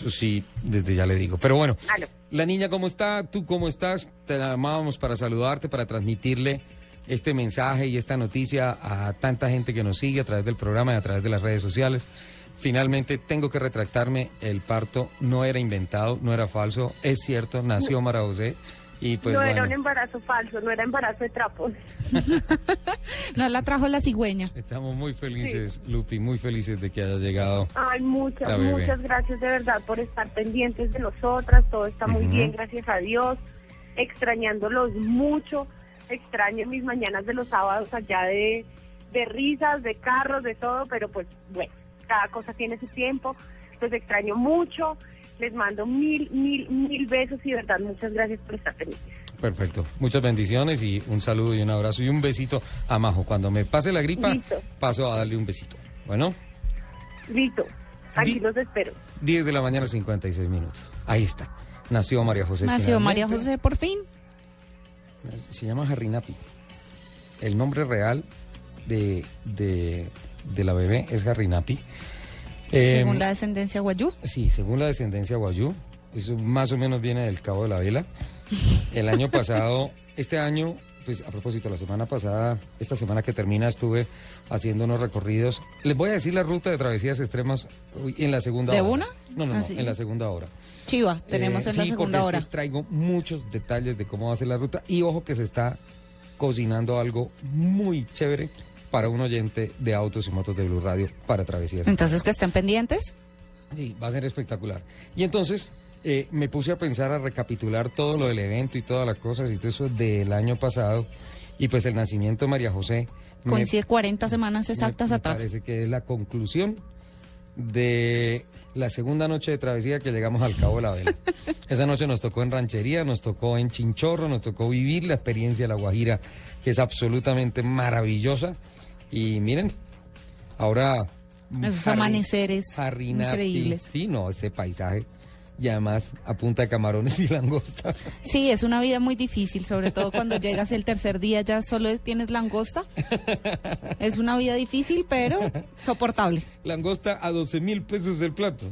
Eso sí, desde ya le digo. Pero bueno, Aló. la niña, ¿cómo está? ¿Tú cómo estás? Te llamábamos para saludarte, para transmitirle este mensaje y esta noticia a tanta gente que nos sigue a través del programa y a través de las redes sociales. Finalmente tengo que retractarme, el parto no era inventado, no era falso, es cierto, nació Mara José y pues no era un embarazo falso, no era embarazo de trapos. No la trajo la cigüeña. estamos muy felices, Lupi, muy felices de que haya llegado. Ay, muchas, La bebé. muchas gracias de verdad por estar pendientes de nosotras. Todo está muy bien, gracias a Dios. Extrañándolos mucho. Extraño mis mañanas de los sábados allá de, de risas, de carros, de todo, pero pues bueno, cada cosa tiene su tiempo. Los extraño mucho. Les mando mil, mil, mil besos y de verdad muchas gracias por estar pendientes. Perfecto. Muchas bendiciones y un saludo y un abrazo y un besito a Majo. Cuando me pase la gripa, Listo. paso a darle un besito. Bueno, Listo, aquí los espero. 10 de la mañana, 56 minutos. Ahí está. Nació María José. Nació finalmente. María José por fin. Se llama Harrinapi. El nombre real de, de, de la bebé es Harrinapi. Según la descendencia guayú. Sí, según la descendencia guayú. Eso más o menos viene del Cabo de la Vela. El año pasado, este año, pues a propósito, la semana pasada, esta semana que termina, estuve haciendo unos recorridos. Les voy a decir la ruta de travesías extremas en la segunda ¿De hora. una? No, no, Ah, no, sí. en la segunda hora. Chiva, tenemos Eh, en la sí, segunda porque es hora. que traigo muchos detalles de cómo va a ser la ruta y ojo que se está cocinando algo muy chévere para un oyente de autos y motos de Blue Radio para travesías. Entonces que estén pendientes. Sí, va a ser espectacular. Y entonces eh, me puse a pensar, a recapitular todo lo del evento y todas las cosas y todo eso del año pasado. Y pues el nacimiento de María José. me- Coincide 40 semanas exactas me, me atrás. parece que es la conclusión de la segunda noche de travesía que llegamos al Cabo de la Vela. Esa noche nos tocó en ranchería, nos tocó en Chinchorro, nos tocó vivir la experiencia de La Guajira, que es absolutamente maravillosa. Y miren, ahora... Esos amaneceres increíbles. Sí, no, ese paisaje. Y además a punta de camarones y langosta. Sí, es una vida muy difícil, sobre todo cuando llegas el tercer día ya solo tienes langosta. Es una vida difícil, pero soportable. Langosta a 12 mil pesos el plato.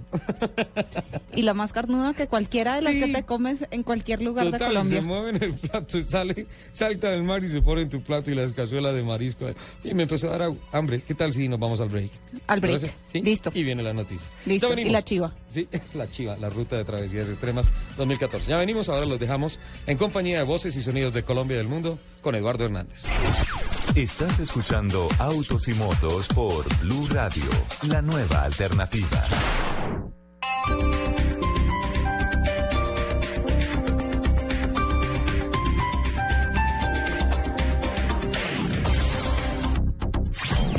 Y la más carnuda que cualquiera de las que te comes en cualquier lugar de Total, Colombia. se mueve en el plato, y sale, salta del mar y se pone en tu plato y las cazuelas de marisco. Y me empezó a dar hambre. ¿Qué tal si nos vamos al break? Al break. Listo. Y viene la noticia. Listo. Y la chiva. Sí, la chiva, la ruta de travesías extremas 2014. Ya venimos, ahora los dejamos en compañía de voces y sonidos de Colombia y del mundo con Eduardo Hernández. Estás escuchando Autos y Motos por Blue Radio, la nueva alternativa.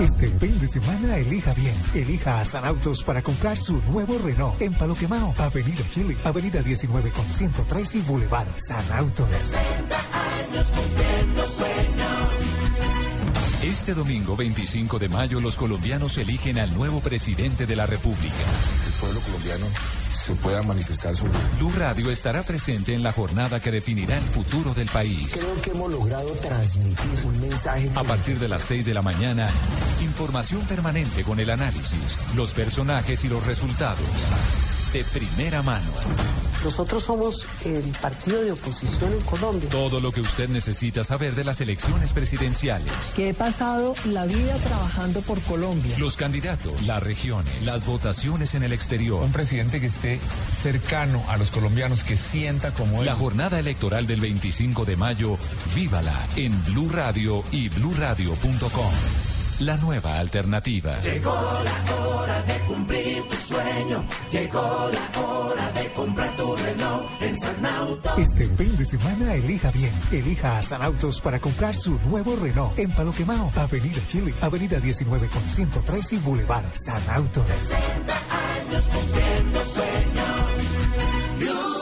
Este fin de semana elija bien. Elija a San Autos para comprar su nuevo Renault en Palo Quemao, Avenida Chile, Avenida 19 con 103 y Boulevard San Autos. 60 años cumpliendo sueños. Este domingo 25 de mayo los colombianos eligen al nuevo presidente de la República. El pueblo colombiano se pueda manifestar su Blue Radio estará presente en la jornada que definirá el futuro del país. Creo que hemos logrado transmitir un mensaje. A partir de las 6 de la mañana, información permanente con el análisis, los personajes y los resultados. De primera mano. Nosotros somos el partido de oposición en Colombia. Todo lo que usted necesita saber de las elecciones presidenciales. Que he pasado la vida trabajando por Colombia. Los candidatos, las regiones, las votaciones en el exterior. Un presidente que esté cercano a los colombianos, que sienta como él. La jornada electoral del 25 de mayo, vívala en Blue Radio y bluradio.com. La nueva alternativa. Llegó la hora de cumplir tu sueño. Llegó la hora de comprar tu Renault en San Auto. Este fin de semana elija bien. Elija a San Autos para comprar su nuevo Renault en Paloquemao, Avenida Chile, Avenida 19 con 103 y Boulevard. San Autos. 60 años cumpliendo sueños. Blue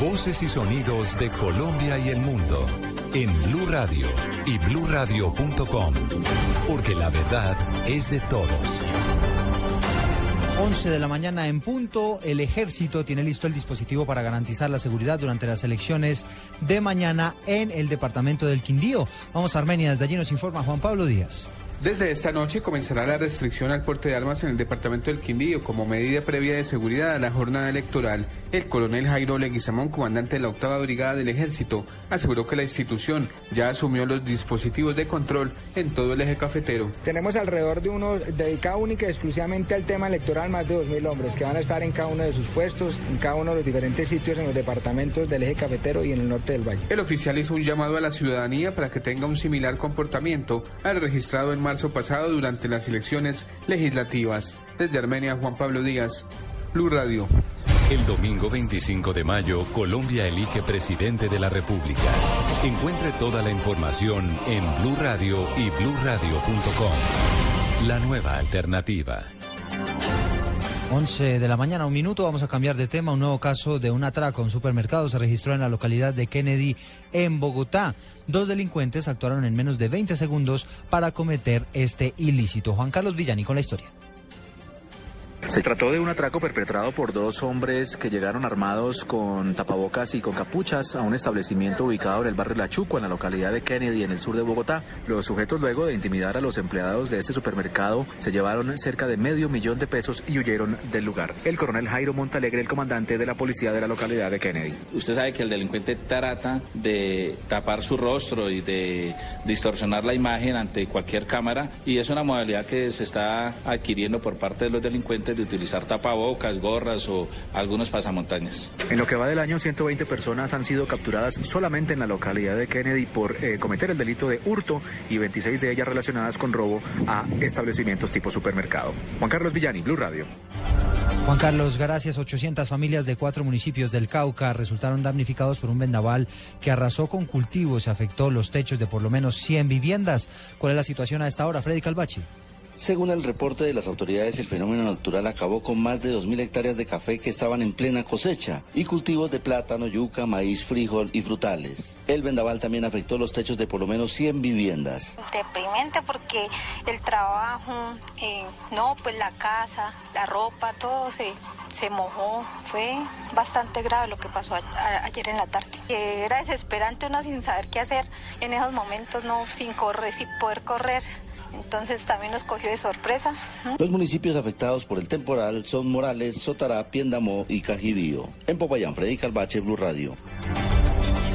Voces y sonidos de Colombia y el mundo en Blue Radio y bluradio.com, porque la verdad es de todos. 11 de la mañana en punto, el ejército tiene listo el dispositivo para garantizar la seguridad durante las elecciones de mañana en el departamento del Quindío. Vamos a Armenia, desde allí nos informa Juan Pablo Díaz. Desde esta noche comenzará la restricción al porte de armas en el departamento del Quindío como medida previa de seguridad a la jornada electoral. El coronel Jairo Leguizamón, comandante de la octava brigada del ejército, aseguró que la institución ya asumió los dispositivos de control en todo el eje cafetero. Tenemos alrededor de uno dedicado única y exclusivamente al tema electoral, más de 2.000 hombres que van a estar en cada uno de sus puestos, en cada uno de los diferentes sitios en los departamentos del eje cafetero y en el norte del valle. El oficial hizo un llamado a la ciudadanía para que tenga un similar comportamiento al registrado en marzo pasado durante las elecciones legislativas. Desde Armenia, Juan Pablo Díaz, Blue Radio. El domingo 25 de mayo, Colombia elige presidente de la República. Encuentre toda la información en Blue Radio y bluradio.com. La nueva alternativa. 11 de la mañana, un minuto, vamos a cambiar de tema. Un nuevo caso de un atraco en supermercado se registró en la localidad de Kennedy, en Bogotá. Dos delincuentes actuaron en menos de 20 segundos para cometer este ilícito. Juan Carlos Villani con la historia. Se trató de un atraco perpetrado por dos hombres que llegaron armados con tapabocas y con capuchas a un establecimiento ubicado en el barrio La Chuco, en la localidad de Kennedy, en el sur de Bogotá. Los sujetos, luego de intimidar a los empleados de este supermercado, se llevaron cerca de medio millón de pesos y huyeron del lugar. El coronel Jairo Montalegre, el comandante de la policía de la localidad de Kennedy. Usted sabe que el delincuente trata de tapar su rostro y de distorsionar la imagen ante cualquier cámara y es una modalidad que se está adquiriendo por parte de los delincuentes de utilizar tapabocas, gorras o algunos pasamontañas. En lo que va del año, 120 personas han sido capturadas solamente en la localidad de Kennedy por eh, cometer el delito de hurto y 26 de ellas relacionadas con robo a establecimientos tipo supermercado. Juan Carlos Villani, Blue Radio. Juan Carlos, gracias. 800 familias de cuatro municipios del Cauca resultaron damnificados por un vendaval que arrasó con cultivos y afectó los techos de por lo menos 100 viviendas. ¿Cuál es la situación a esta hora, Freddy Calvachi? Según el reporte de las autoridades, el fenómeno natural acabó con más de 2.000 hectáreas de café que estaban en plena cosecha y cultivos de plátano, yuca, maíz, frijol y frutales. El vendaval también afectó los techos de por lo menos 100 viviendas. Deprimente porque el trabajo, eh, no, pues la casa, la ropa, todo se, se mojó. Fue bastante grave lo que pasó a, ayer en la tarde. Eh, era desesperante uno sin saber qué hacer en esos momentos, no sin correr, sin poder correr. Entonces también nos cogió de sorpresa. Los municipios afectados por el temporal son Morales, Sotará, Piendamó y Cajibío. En Popayán, Freddy Calvache, Blue Radio.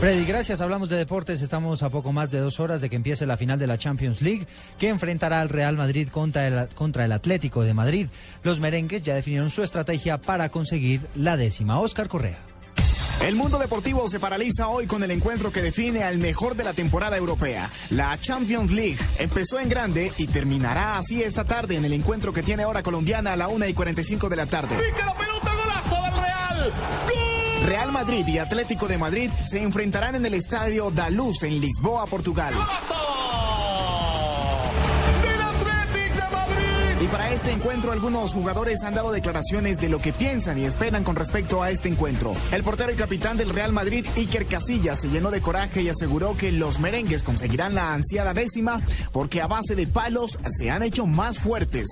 Freddy, gracias. Hablamos de deportes. Estamos a poco más de dos horas de que empiece la final de la Champions League, que enfrentará al Real Madrid contra el, contra el Atlético de Madrid. Los merengues ya definieron su estrategia para conseguir la décima. Oscar Correa. El mundo deportivo se paraliza hoy con el encuentro que define al mejor de la temporada europea. La Champions League empezó en grande y terminará así esta tarde en el encuentro que tiene hora colombiana a la 1 y 45 de la tarde. la pelota, golazo del Real. ¡Gol! Real Madrid y Atlético de Madrid se enfrentarán en el estadio Da Luz en Lisboa, Portugal. Y para este encuentro algunos jugadores han dado declaraciones de lo que piensan y esperan con respecto a este encuentro. El portero y capitán del Real Madrid, Iker Casillas, se llenó de coraje y aseguró que los merengues conseguirán la ansiada décima porque a base de palos se han hecho más fuertes.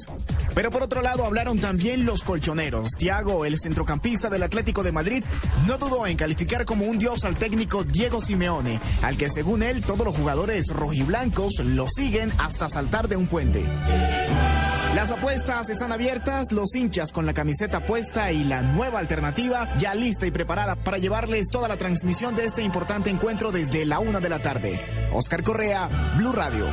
Pero por otro lado hablaron también los colchoneros. Thiago, el centrocampista del Atlético de Madrid, no dudó en calificar como un dios al técnico Diego Simeone, al que según él todos los jugadores rojiblancos lo siguen hasta saltar de un puente. Las apuestas están abiertas, los hinchas con la camiseta puesta y la nueva alternativa ya lista y preparada para llevarles toda la transmisión de este importante encuentro desde la una de la tarde. Oscar Correa, Blue Radio.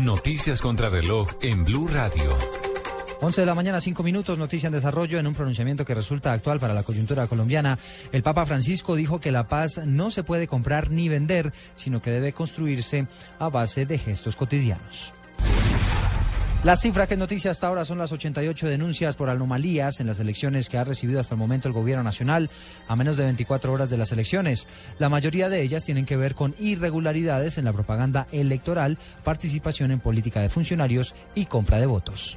Noticias contra reloj en Blue Radio. 11 de la mañana, 5 minutos, noticia en desarrollo. En un pronunciamiento que resulta actual para la coyuntura colombiana, el Papa Francisco dijo que la paz no se puede comprar ni vender, sino que debe construirse a base de gestos cotidianos. La cifra que es noticia hasta ahora son las 88 denuncias por anomalías en las elecciones que ha recibido hasta el momento el gobierno nacional a menos de 24 horas de las elecciones. La mayoría de ellas tienen que ver con irregularidades en la propaganda electoral, participación en política de funcionarios y compra de votos.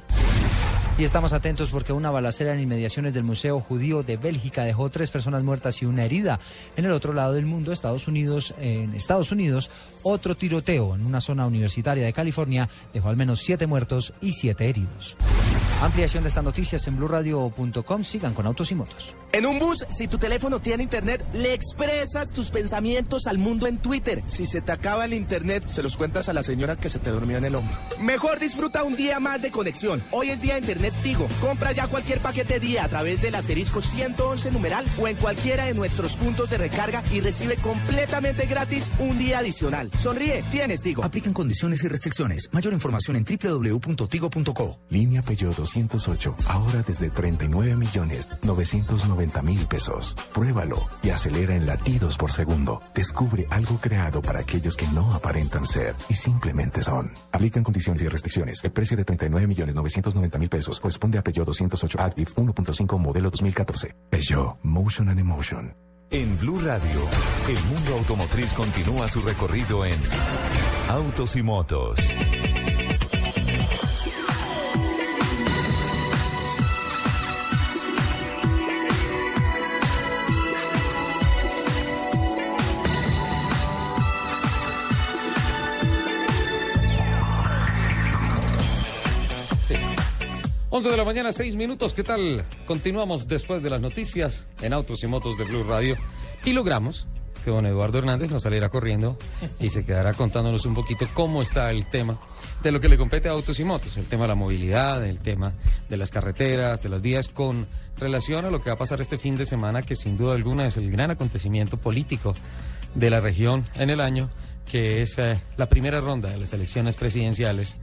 Y estamos atentos porque una balacera en inmediaciones del Museo Judío de Bélgica dejó tres personas muertas y una herida. En el otro lado del mundo, Estados Unidos, en Estados Unidos, otro tiroteo en una zona universitaria de California dejó al menos siete muertos y siete heridos. Ampliación de estas noticias en blurradio.com. Sigan con autos y motos. En un bus, si tu teléfono tiene internet, le expresas tus pensamientos al mundo en Twitter. Si se te acaba el internet, se los cuentas a la señora que se te durmió en el hombro. Mejor disfruta un día más de conexión. Hoy es día de internet Tigo. Compra ya cualquier paquete día a través del asterisco 111 numeral o en cualquiera de nuestros puntos de recarga y recibe completamente gratis un día adicional. Sonríe, tienes Tigo. Aplican condiciones y restricciones. Mayor información en www.tigo.co. Línea Peugeot 208. Ahora desde 39 millones 990 mil pesos. Pruébalo y acelera en latidos por segundo. Descubre algo creado para aquellos que no aparentan ser y simplemente son. Aplican condiciones y restricciones. El precio de 39 millones 990 mil pesos corresponde a Peugeot 208 Active 1.5 modelo 2014. Peugeot Motion and Emotion. En Blue Radio, el mundo automotriz continúa su recorrido en Autos y Motos. 11 de la mañana, 6 minutos. ¿Qué tal? Continuamos después de las noticias en Autos y Motos de Blue Radio y logramos que don Eduardo Hernández nos saliera corriendo y se quedará contándonos un poquito cómo está el tema de lo que le compete a Autos y Motos, el tema de la movilidad, el tema de las carreteras, de las vías, con relación a lo que va a pasar este fin de semana, que sin duda alguna es el gran acontecimiento político de la región en el año, que es eh, la primera ronda de las elecciones presidenciales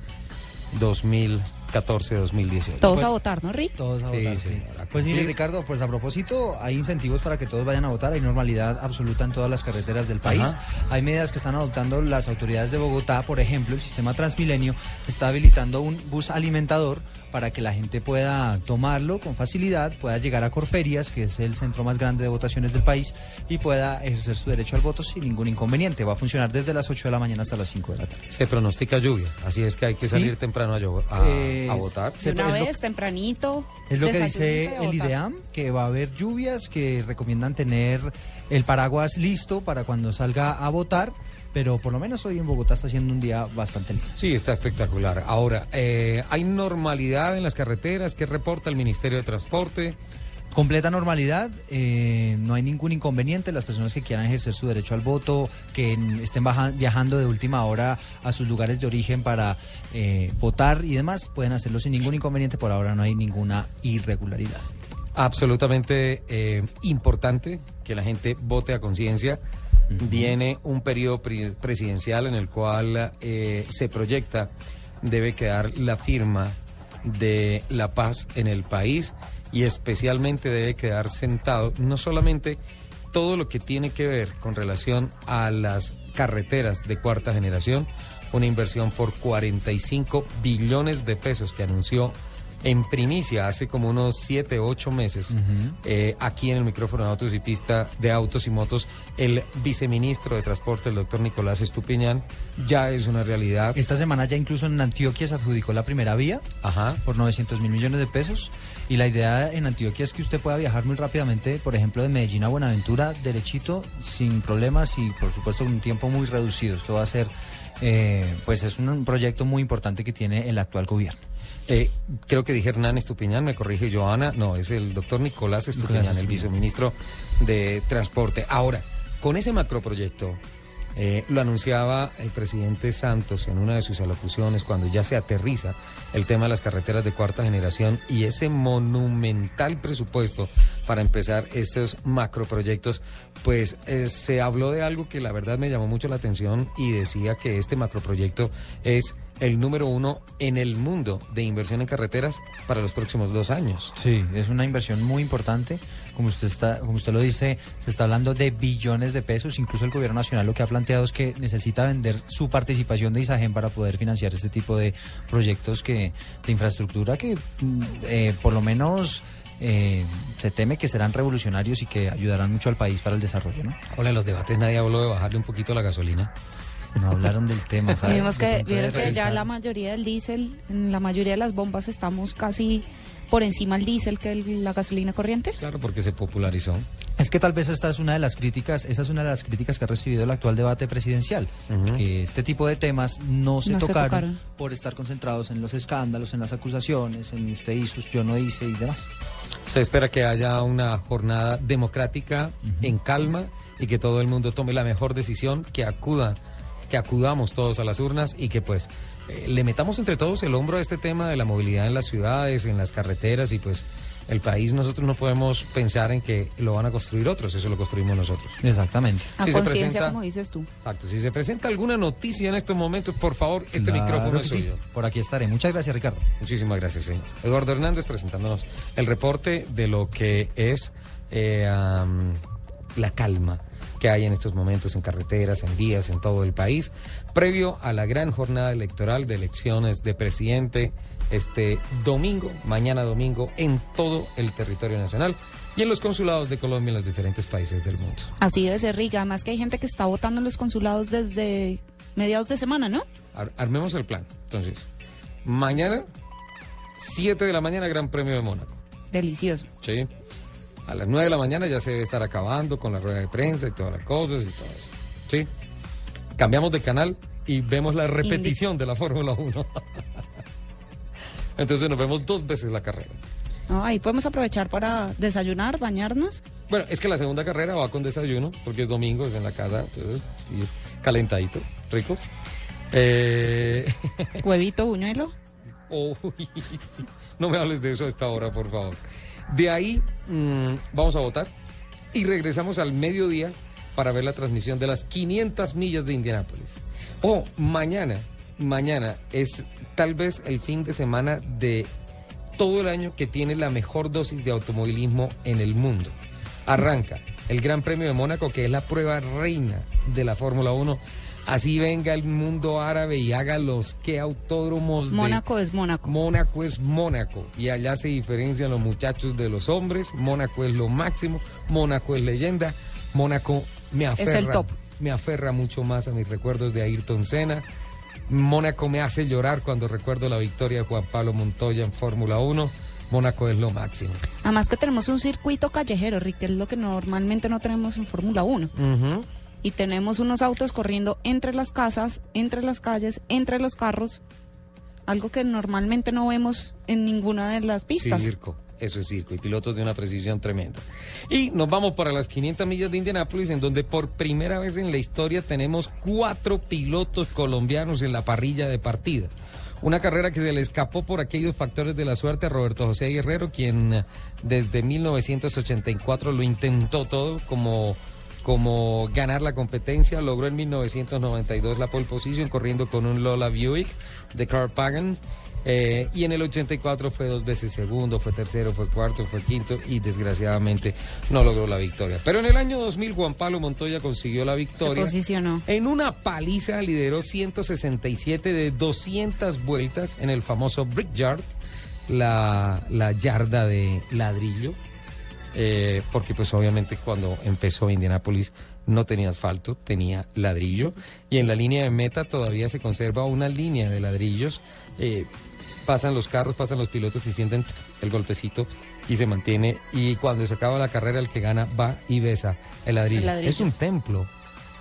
2014-2018. Todos a votar, ¿no, Rick? Todos a Sí, votar, sí, Pues mire. Ricardo, pues a propósito, hay incentivos para que todos vayan a votar, hay normalidad absoluta en todas las carreteras del país. Ajá. Hay medidas que están adoptando las autoridades de Bogotá, por ejemplo, el sistema Transmilenio está habilitando un bus alimentador para que la gente pueda tomarlo con facilidad, pueda llegar a Corferias, que es el centro más grande de votaciones del país, y pueda ejercer su derecho al voto sin ningún inconveniente. Va a funcionar desde las 8 de la mañana hasta las 5 de la tarde. Se pronostica lluvia, así es que hay que Sí. salir temprano a, Eh, a votar. se- De una es lo- vez, tempranito. Es lo que dice el. IDEAM, que va a haber lluvias, que recomiendan tener el paraguas listo para cuando salga a votar, pero por lo menos hoy en Bogotá está haciendo un día bastante lindo. Sí, está espectacular. Ahora, eh, ¿hay normalidad en las carreteras? ¿Qué reporta el Ministerio de Transporte? Completa normalidad, eh, no hay ningún inconveniente. Las personas que quieran ejercer su derecho al voto, que estén baja- viajando de última hora a sus lugares de origen para eh, votar y demás, pueden hacerlo sin ningún inconveniente. Por ahora no hay ninguna irregularidad. Absolutamente eh, importante que la gente vote a conciencia. Viene un periodo pre- presidencial en el cual eh, se proyecta debe quedar la firma de la paz en el país y especialmente debe quedar sentado no solamente todo lo que tiene que ver con relación a las carreteras de cuarta generación, una inversión por 45 billones de pesos que anunció en primicia hace como unos 7 o 8 meses eh, aquí en el micrófono de Autos y Pista de Autos y Motos el viceministro de Transporte, el doctor Nicolás Estupiñán, ya es una realidad. Esta semana ya incluso en Antioquia se adjudicó la primera vía por 900 mil millones de pesos. Y la idea en Antioquia es que usted pueda viajar muy rápidamente, por ejemplo, de Medellín a Buenaventura, derechito, sin problemas y por supuesto con un tiempo muy reducido. Esto va a ser, eh, pues es un proyecto muy importante que tiene el actual gobierno. Eh, creo que dije Hernán Estupiñán, me corrige Joana, no, es el doctor Nicolás Estupiñán, Nicolás el viceministro de Transporte. Ahora, con ese macroproyecto, eh, lo anunciaba el presidente Santos en una de sus alocuciones cuando ya se aterriza el tema de las carreteras de cuarta generación y ese monumental presupuesto para empezar esos macroproyectos, pues eh, se habló de algo que la verdad me llamó mucho la atención y decía que este macroproyecto es el número uno en el mundo de inversión en carreteras para los próximos dos años. Sí, es una inversión muy importante. Como usted está, como usted lo dice, se está hablando de billones de pesos. Incluso el gobierno nacional lo que ha planteado es que necesita vender su participación de Isagen para poder financiar este tipo de proyectos que de infraestructura que mm, eh, por lo menos eh, se teme que serán revolucionarios y que ayudarán mucho al país para el desarrollo, ¿no? Hola, en los debates nadie habló de bajarle un poquito la gasolina. No hablaron del tema, ¿sabes? Vimos que, vieron que ya la mayoría del diésel, en la mayoría de las bombas estamos casi por encima del diésel que el- la gasolina corriente. Claro, porque se popularizó. Es que tal vez esta es una de las críticas, esa es una de las críticas que ha recibido el actual debate presidencial, que este tipo de temas no se, No se tocaron, tocaron. por estar concentrados en los escándalos, en las acusaciones, en usted hizo, yo no hice y demás. Se espera que haya una jornada democrática en calma y que todo el mundo tome la mejor decisión, que acuda, que acudamos todos a las urnas y que pues eh, le metamos entre todos el hombro a este tema de la movilidad en las ciudades, en las carreteras y pues el país nosotros no podemos pensar en que lo van a construir otros, eso lo construimos nosotros. Exactamente. A Si se conciencia, presenta- como dices tú. Exacto, si se presenta alguna noticia en estos momentos, por favor, este Claro micrófono es sí. suyo. Por aquí estaré. Muchas gracias, Ricardo. Muchísimas gracias, señor. Eduardo Hernández presentándonos el reporte de lo que es eh, la calma que hay en estos momentos en carreteras, en vías, en todo el país, previo a la gran jornada electoral de elecciones de presidente este domingo, mañana domingo, en todo el territorio nacional y en los consulados de Colombia en los diferentes países del mundo. Así debe ser, Riga. Además que hay gente que está votando en los consulados desde mediados de semana, ¿no? Ar- armemos el plan. Entonces, mañana, 7 de la mañana, Gran Premio de Mónaco. Delicioso. Sí. A las 9 de la mañana ya se debe estar acabando con la rueda de prensa y todas las cosas y todo eso. Sí. Cambiamos de canal y vemos la repetición de la Fórmula 1. Entonces nos vemos dos veces la carrera. Ahí podemos aprovechar para desayunar, bañarnos. Bueno, es que la segunda carrera va con desayuno, porque es domingo, es en la casa, entonces, y calentadito, rico. Eh, Huevito, buñuelo. Sí. No me hables de eso a esta hora, por favor. De ahí mm, vamos a votar y regresamos al mediodía para ver la transmisión de las 500 millas de Indianápolis. Oh, mañana, mañana es tal vez el fin de semana de todo el año que tiene la mejor dosis de automovilismo en el mundo. Arranca el Gran Premio de Mónaco, que es la prueba reina de la Fórmula 1. Así venga el mundo árabe y haga los que autódromos de Mónaco es Mónaco. Mónaco es Mónaco y allá se diferencian los muchachos de los hombres. Mónaco es lo máximo, Mónaco es leyenda. Mónaco me aferra, el top. me aferra mucho más a mis recuerdos de Ayrton Senna. Mónaco me hace llorar cuando recuerdo la victoria de Juan Pablo Montoya en Fórmula 1. Mónaco es lo máximo. Además que tenemos un circuito callejero, Rick, que es lo que normalmente no tenemos en Fórmula 1. Y tenemos unos autos corriendo entre las casas, entre las calles, entre los carros. Algo que normalmente no vemos en ninguna de las pistas. Circo, eso es circo, y pilotos de una precisión tremenda. Y nos vamos para las 500 millas de Indianápolis, en donde por primera vez en la historia tenemos cuatro pilotos colombianos en la parrilla de partida. Una carrera que se le escapó por aquellos factores de la suerte a Roberto José Guerrero, quien desde 1984 lo intentó todo como como ganar la competencia, logró en 1992 la pole position corriendo con un Lola Buick de Carl Pagan. eh, y en el 84 fue dos veces segundo, fue tercero, fue cuarto, fue quinto y desgraciadamente no logró la victoria. Pero en el año 2000 Juan Pablo Montoya consiguió la Se victoria. posicionó. En una paliza lideró 167 de 200 vueltas en el famoso Brickyard, la, la yarda de ladrillo, eh, porque pues obviamente cuando empezó Indianápolis no tenía asfalto, tenía ladrillo, y en la línea de meta todavía se conserva una línea de ladrillos. eh, pasan los carros, pasan los pilotos y sienten el golpecito y se mantiene. Y cuando se acaba la carrera, el que gana va y besa el ladrillo. El ladrillo. Es un templo,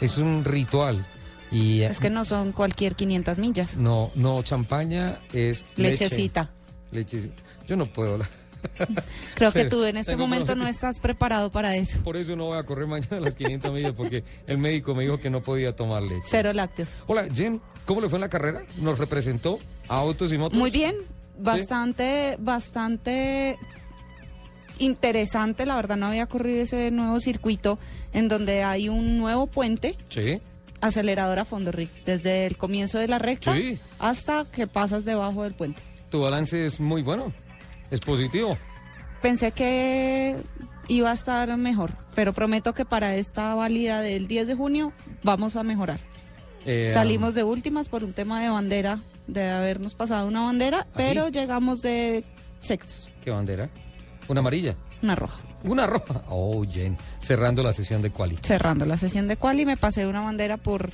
es un ritual. Y eh, Es que no son cualquier 500 millas. no, no champaña, es leche. Lechecita. Leche. Yo no puedo. Creo que tú en este momento no estás preparado para eso. Por eso no voy a correr mañana las 500 millas porque el médico me dijo que no podía tomar leche. Cero lácteos. Hola, Jen, ¿cómo le fue en la carrera? ¿Nos representó a autos y motos? Muy bien, bastante, bastante interesante. La verdad no había corrido ese nuevo circuito en donde hay un nuevo puente Sí. acelerador a fondo, Rick. Desde el comienzo de la recta Sí. hasta que pasas debajo del puente. Tu balance es muy bueno, es positivo. Pensé que iba a estar mejor, pero prometo que para esta válida del 10 de junio vamos a mejorar. Eh, Salimos de últimas por un tema de bandera, de habernos pasado una bandera, pero llegamos de sextos, ¿Qué bandera? Una amarilla. una roja. Una roja. Oh, Jen. Cerrando la sesión de quali. Cerrando la sesión de quali me pasé una bandera por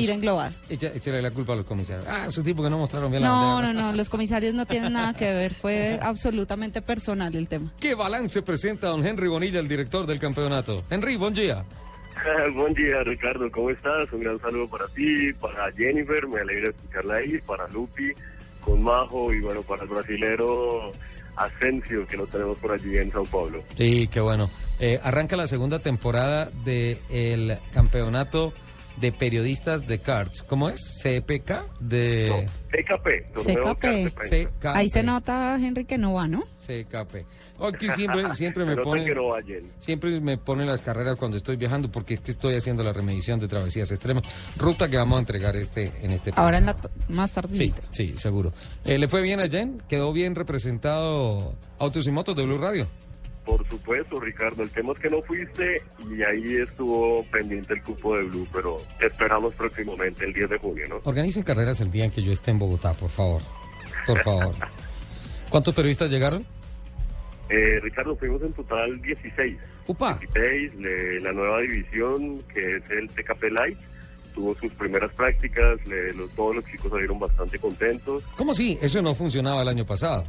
ir en global. Echa, échale la culpa a los comisarios. Ah, esos tipos que no mostraron bien la No, bandera. no, no, los comisarios no tienen nada que ver, fue absolutamente personal el tema. ¿Qué balance presenta don Henry Bonilla, el director del campeonato? Henry, buen día. Buen día, Ricardo. ¿Cómo estás? Un gran saludo para ti, para Jennifer. Me alegra escucharla ahí. Para Lupi, con Majo y bueno, para el brasilero Asensio, que lo tenemos por allí en Sao Paulo. Sí, qué bueno. Eh, arranca la segunda temporada del campeonato de periodistas de cards. ¿Cómo es? ¿CPK? De... CKP, Torneo CKP. Prensa. CKP. Ahí se nota, Henry, que no va, ¿no? CKP. Aquí siempre, siempre me ponen... no. Siempre me ponen las carreras cuando estoy viajando porque es que estoy haciendo la remedición de travesías extremas. Ruta que vamos a entregar este en este Ahora en la más tarde. Sí, sí, seguro. Eh, ¿Le fue bien a Jen? ¿Quedó bien representado Autos y Motos de Blue Radio? Por supuesto, Ricardo. El tema es que no fuiste y ahí estuvo pendiente el cupo de Blue, pero te esperamos próximamente, el 10 de junio, ¿no? Organicen carreras el día en que yo esté en Bogotá, por favor. Por favor. ¿Cuántos periodistas llegaron? Eh, Ricardo, fuimos en total 16. Upa. 16, le- la nueva división, que es el TKP Light, tuvo sus primeras prácticas, le- los- todos los chicos salieron bastante contentos. ¿Cómo sí? Eso no funcionaba el año pasado.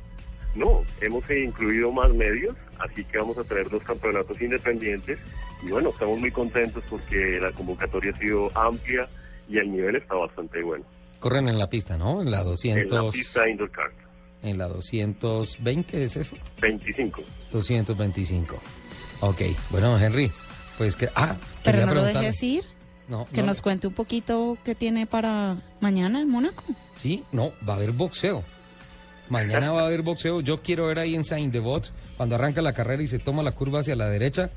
No, hemos incluido más medios, así que vamos a tener dos campeonatos independientes y bueno, estamos muy contentos porque la convocatoria ha sido amplia y el nivel está bastante bueno. Corren en la pista, ¿no? En la 200... En la pista indoor kart, En la 220, ¿es eso? 25. 225. Ok, bueno, Henry, pues que... Ah, Pero no lo dejes ir, No, que no, nos cuente un poquito qué tiene para mañana en Mónaco. Sí, no, va a haber boxeo. Mañana va a haber boxeo. Yo quiero ver ahí en Saint Devot cuando arranca la carrera y se toma la curva hacia la derecha,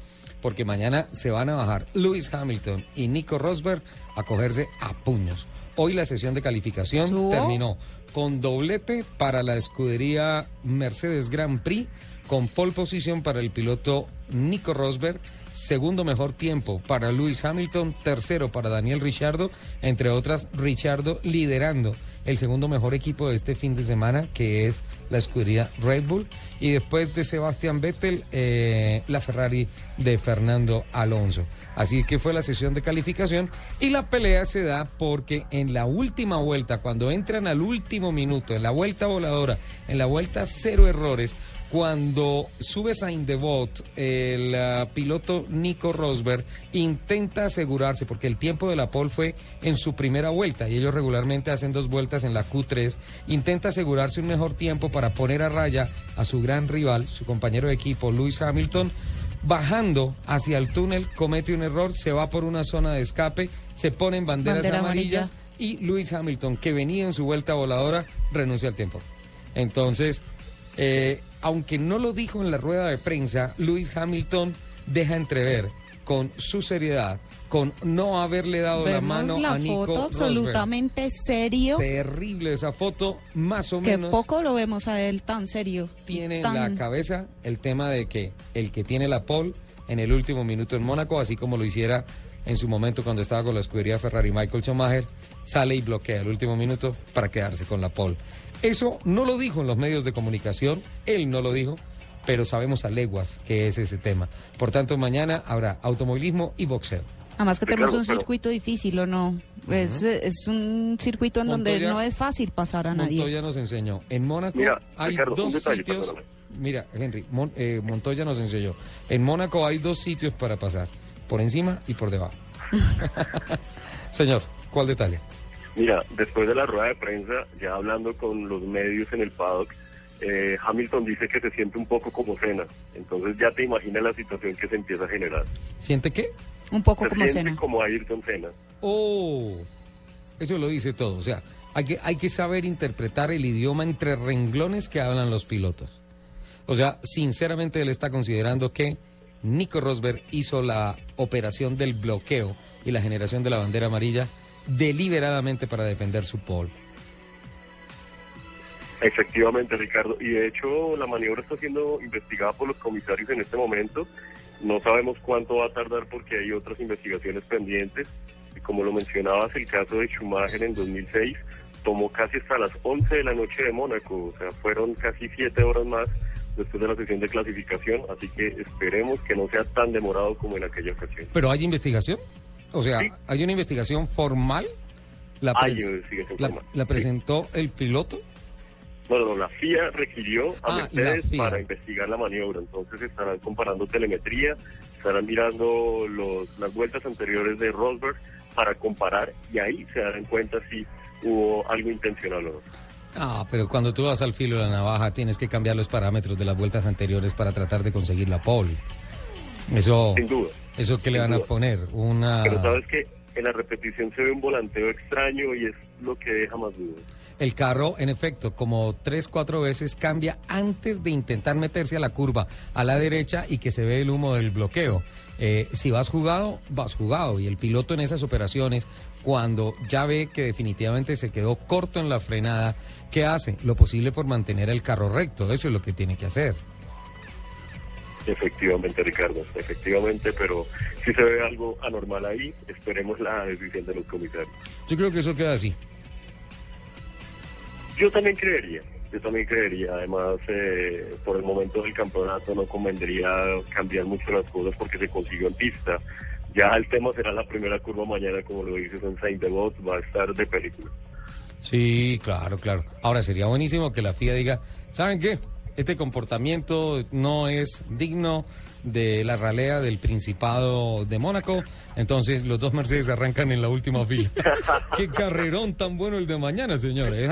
porque mañana se van a bajar Lewis Hamilton y Nico Rosberg a cogerse a puños. Hoy la sesión de calificación ¿Subo? terminó con doblete para la escudería Mercedes Grand Prix, con pole position para el piloto Nico Rosberg, segundo mejor tiempo para Lewis Hamilton, tercero para Daniel Ricciardo, entre otras Ricciardo liderando el segundo mejor equipo de este fin de semana, que es la escudería Red Bull, y después de Sebastián Vettel, eh, la Ferrari de Fernando Alonso. Así que fue la sesión de calificación y la pelea se da porque en la última vuelta, cuando entran al último minuto, en la vuelta voladora, en la vuelta cero errores, cuando sube Saint Devot, el ah, piloto Nico Rosberg intenta asegurarse, porque el tiempo de la pole fue en su primera vuelta y ellos regularmente hacen dos vueltas en la Q3, intenta asegurarse un mejor tiempo para poner a raya a su gran rival, su compañero de equipo, Lewis Hamilton. Bajando hacia el túnel, comete un error, se va por una zona de escape, se ponen banderas Bandera amarillas y Lewis Hamilton, que venía en su vuelta voladora, renuncia al tiempo. Entonces, eh, aunque no lo dijo en la rueda de prensa, Lewis Hamilton deja entrever con su seriedad, con no haberle dado la mano la a Nico foto Rosberg. absolutamente serio, Terrible esa foto, más o que menos poco lo vemos a él tan serio. tiene en la cabeza el tema de que el que tiene la pole en el último minuto en Mónaco, así como lo hiciera en su momento cuando estaba con la escudería Ferrari Michael Schumacher, sale y bloquea el último minuto para quedarse con la pole. Eso no lo dijo en los medios de comunicación, él no lo dijo, pero sabemos a leguas que es ese tema. Por tanto, mañana habrá automovilismo y boxeo. Además que tenemos un circuito difícil, ¿o no? es, es un circuito en donde no es fácil pasar a nadie. Montoya nos enseñó. En Mónaco Mira, hay Ricardo, dos detalle, sitios. perdóname. Mira, Henry, Mon- eh, Montoya nos enseñó. En Mónaco hay dos sitios para pasar: por encima y por debajo. Señor, ¿cuál detalle? Mira, después de la rueda de prensa, ya hablando con los medios en el paddock, eh, Hamilton dice que se siente un poco como cena. Entonces ya te imaginas la situación que se empieza a generar. ¿Siente qué? Un poco se como siente cena. como Ayrton Senna. Oh, eso lo dice todo. O sea, hay que, hay que saber interpretar el idioma entre renglones que hablan los pilotos. O sea, sinceramente él está considerando que Nico Rosberg hizo la operación del bloqueo y la generación de la bandera amarilla deliberadamente para defender su pole. Efectivamente, Ricardo. Y de hecho, la maniobra está siendo investigada por los comisarios en este momento. No sabemos cuánto va a tardar porque hay otras investigaciones pendientes. Y como lo mencionabas, el caso de Schumacher en 2006 tomó casi hasta las 11 de la noche de Mónaco. O sea, fueron casi 7 horas más después de la sesión de clasificación. Así que esperemos que no sea tan demorado como en aquella ocasión. ¿Pero hay investigación? O sea, ¿hay una investigación formal? ¿La, Hay pres- investigación la- formal. la presentó el piloto? Bueno, no, la FIA requirió a Ah, Mercedes para investigar la maniobra. Entonces estarán comparando telemetría, estarán mirando los, las vueltas anteriores de Rosberg para comparar y ahí se darán cuenta si hubo algo intencional o no. Ah, pero cuando tú vas al filo de la navaja tienes que cambiar los parámetros de las vueltas anteriores para tratar de conseguir la pole. Eso, Sin duda. ¿Eso qué le van a poner? Una... Pero sabes que en la repetición se ve un volanteo extraño y es lo que deja más dudas. El carro, en efecto, como tres, cuatro veces cambia antes de intentar meterse a la curva a la derecha y que se ve el humo del bloqueo. Eh, si vas jugado, vas jugado. Y el piloto en esas operaciones, cuando ya ve que definitivamente se quedó corto en la frenada, ¿qué hace? Lo posible por mantener el carro recto. Eso es lo que tiene que hacer. Efectivamente, Ricardo, efectivamente, pero si se ve algo anormal ahí, esperemos la decisión de los comisarios. Yo creo que eso queda así. Yo también creería, yo también creería. Además, eh, por el momento del campeonato no convendría cambiar mucho las cosas porque se consiguió en pista. Ya el tema será la primera curva mañana, como lo dices en Saint Devot, va a estar de película. Sí, claro, claro. Ahora sería buenísimo que la FIA diga, ¿saben qué? Este comportamiento no es digno de la ralea del Principado de Mónaco. Entonces los dos Mercedes arrancan en la última fila. Qué carrerón tan bueno el de mañana, señores.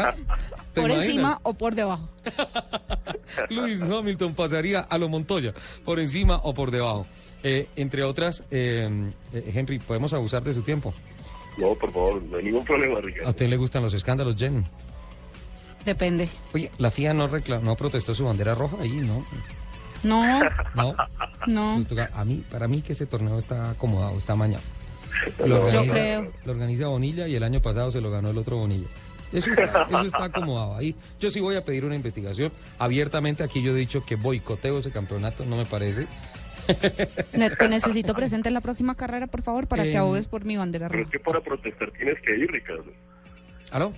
¿Te Por imaginas? encima o por debajo. Lewis Hamilton pasaría a lo Montoya, por encima o por debajo. Eh, entre otras, eh, eh, Henry, ¿podemos abusar de su tiempo? No, por favor, no hay ningún problema, Ricardo. ¿A usted le gustan los escándalos, Jen? Depende. Oye, la FIA no, recla- no protestó su bandera roja ahí, ¿no? No, No. no. A mí, para mí que ese torneo está acomodado, está mañana. Yo creo. Lo organiza Bonilla y el año pasado se lo ganó el otro Bonilla. Eso está, eso está acomodado ahí. Yo sí voy a pedir una investigación. Abiertamente aquí yo he dicho que boicoteo ese campeonato, no me parece. Ne- Te necesito presente en la próxima carrera, por favor, para que abogues por mi bandera Pero roja. es que para protestar tienes que ir, Ricardo. ¿Aló?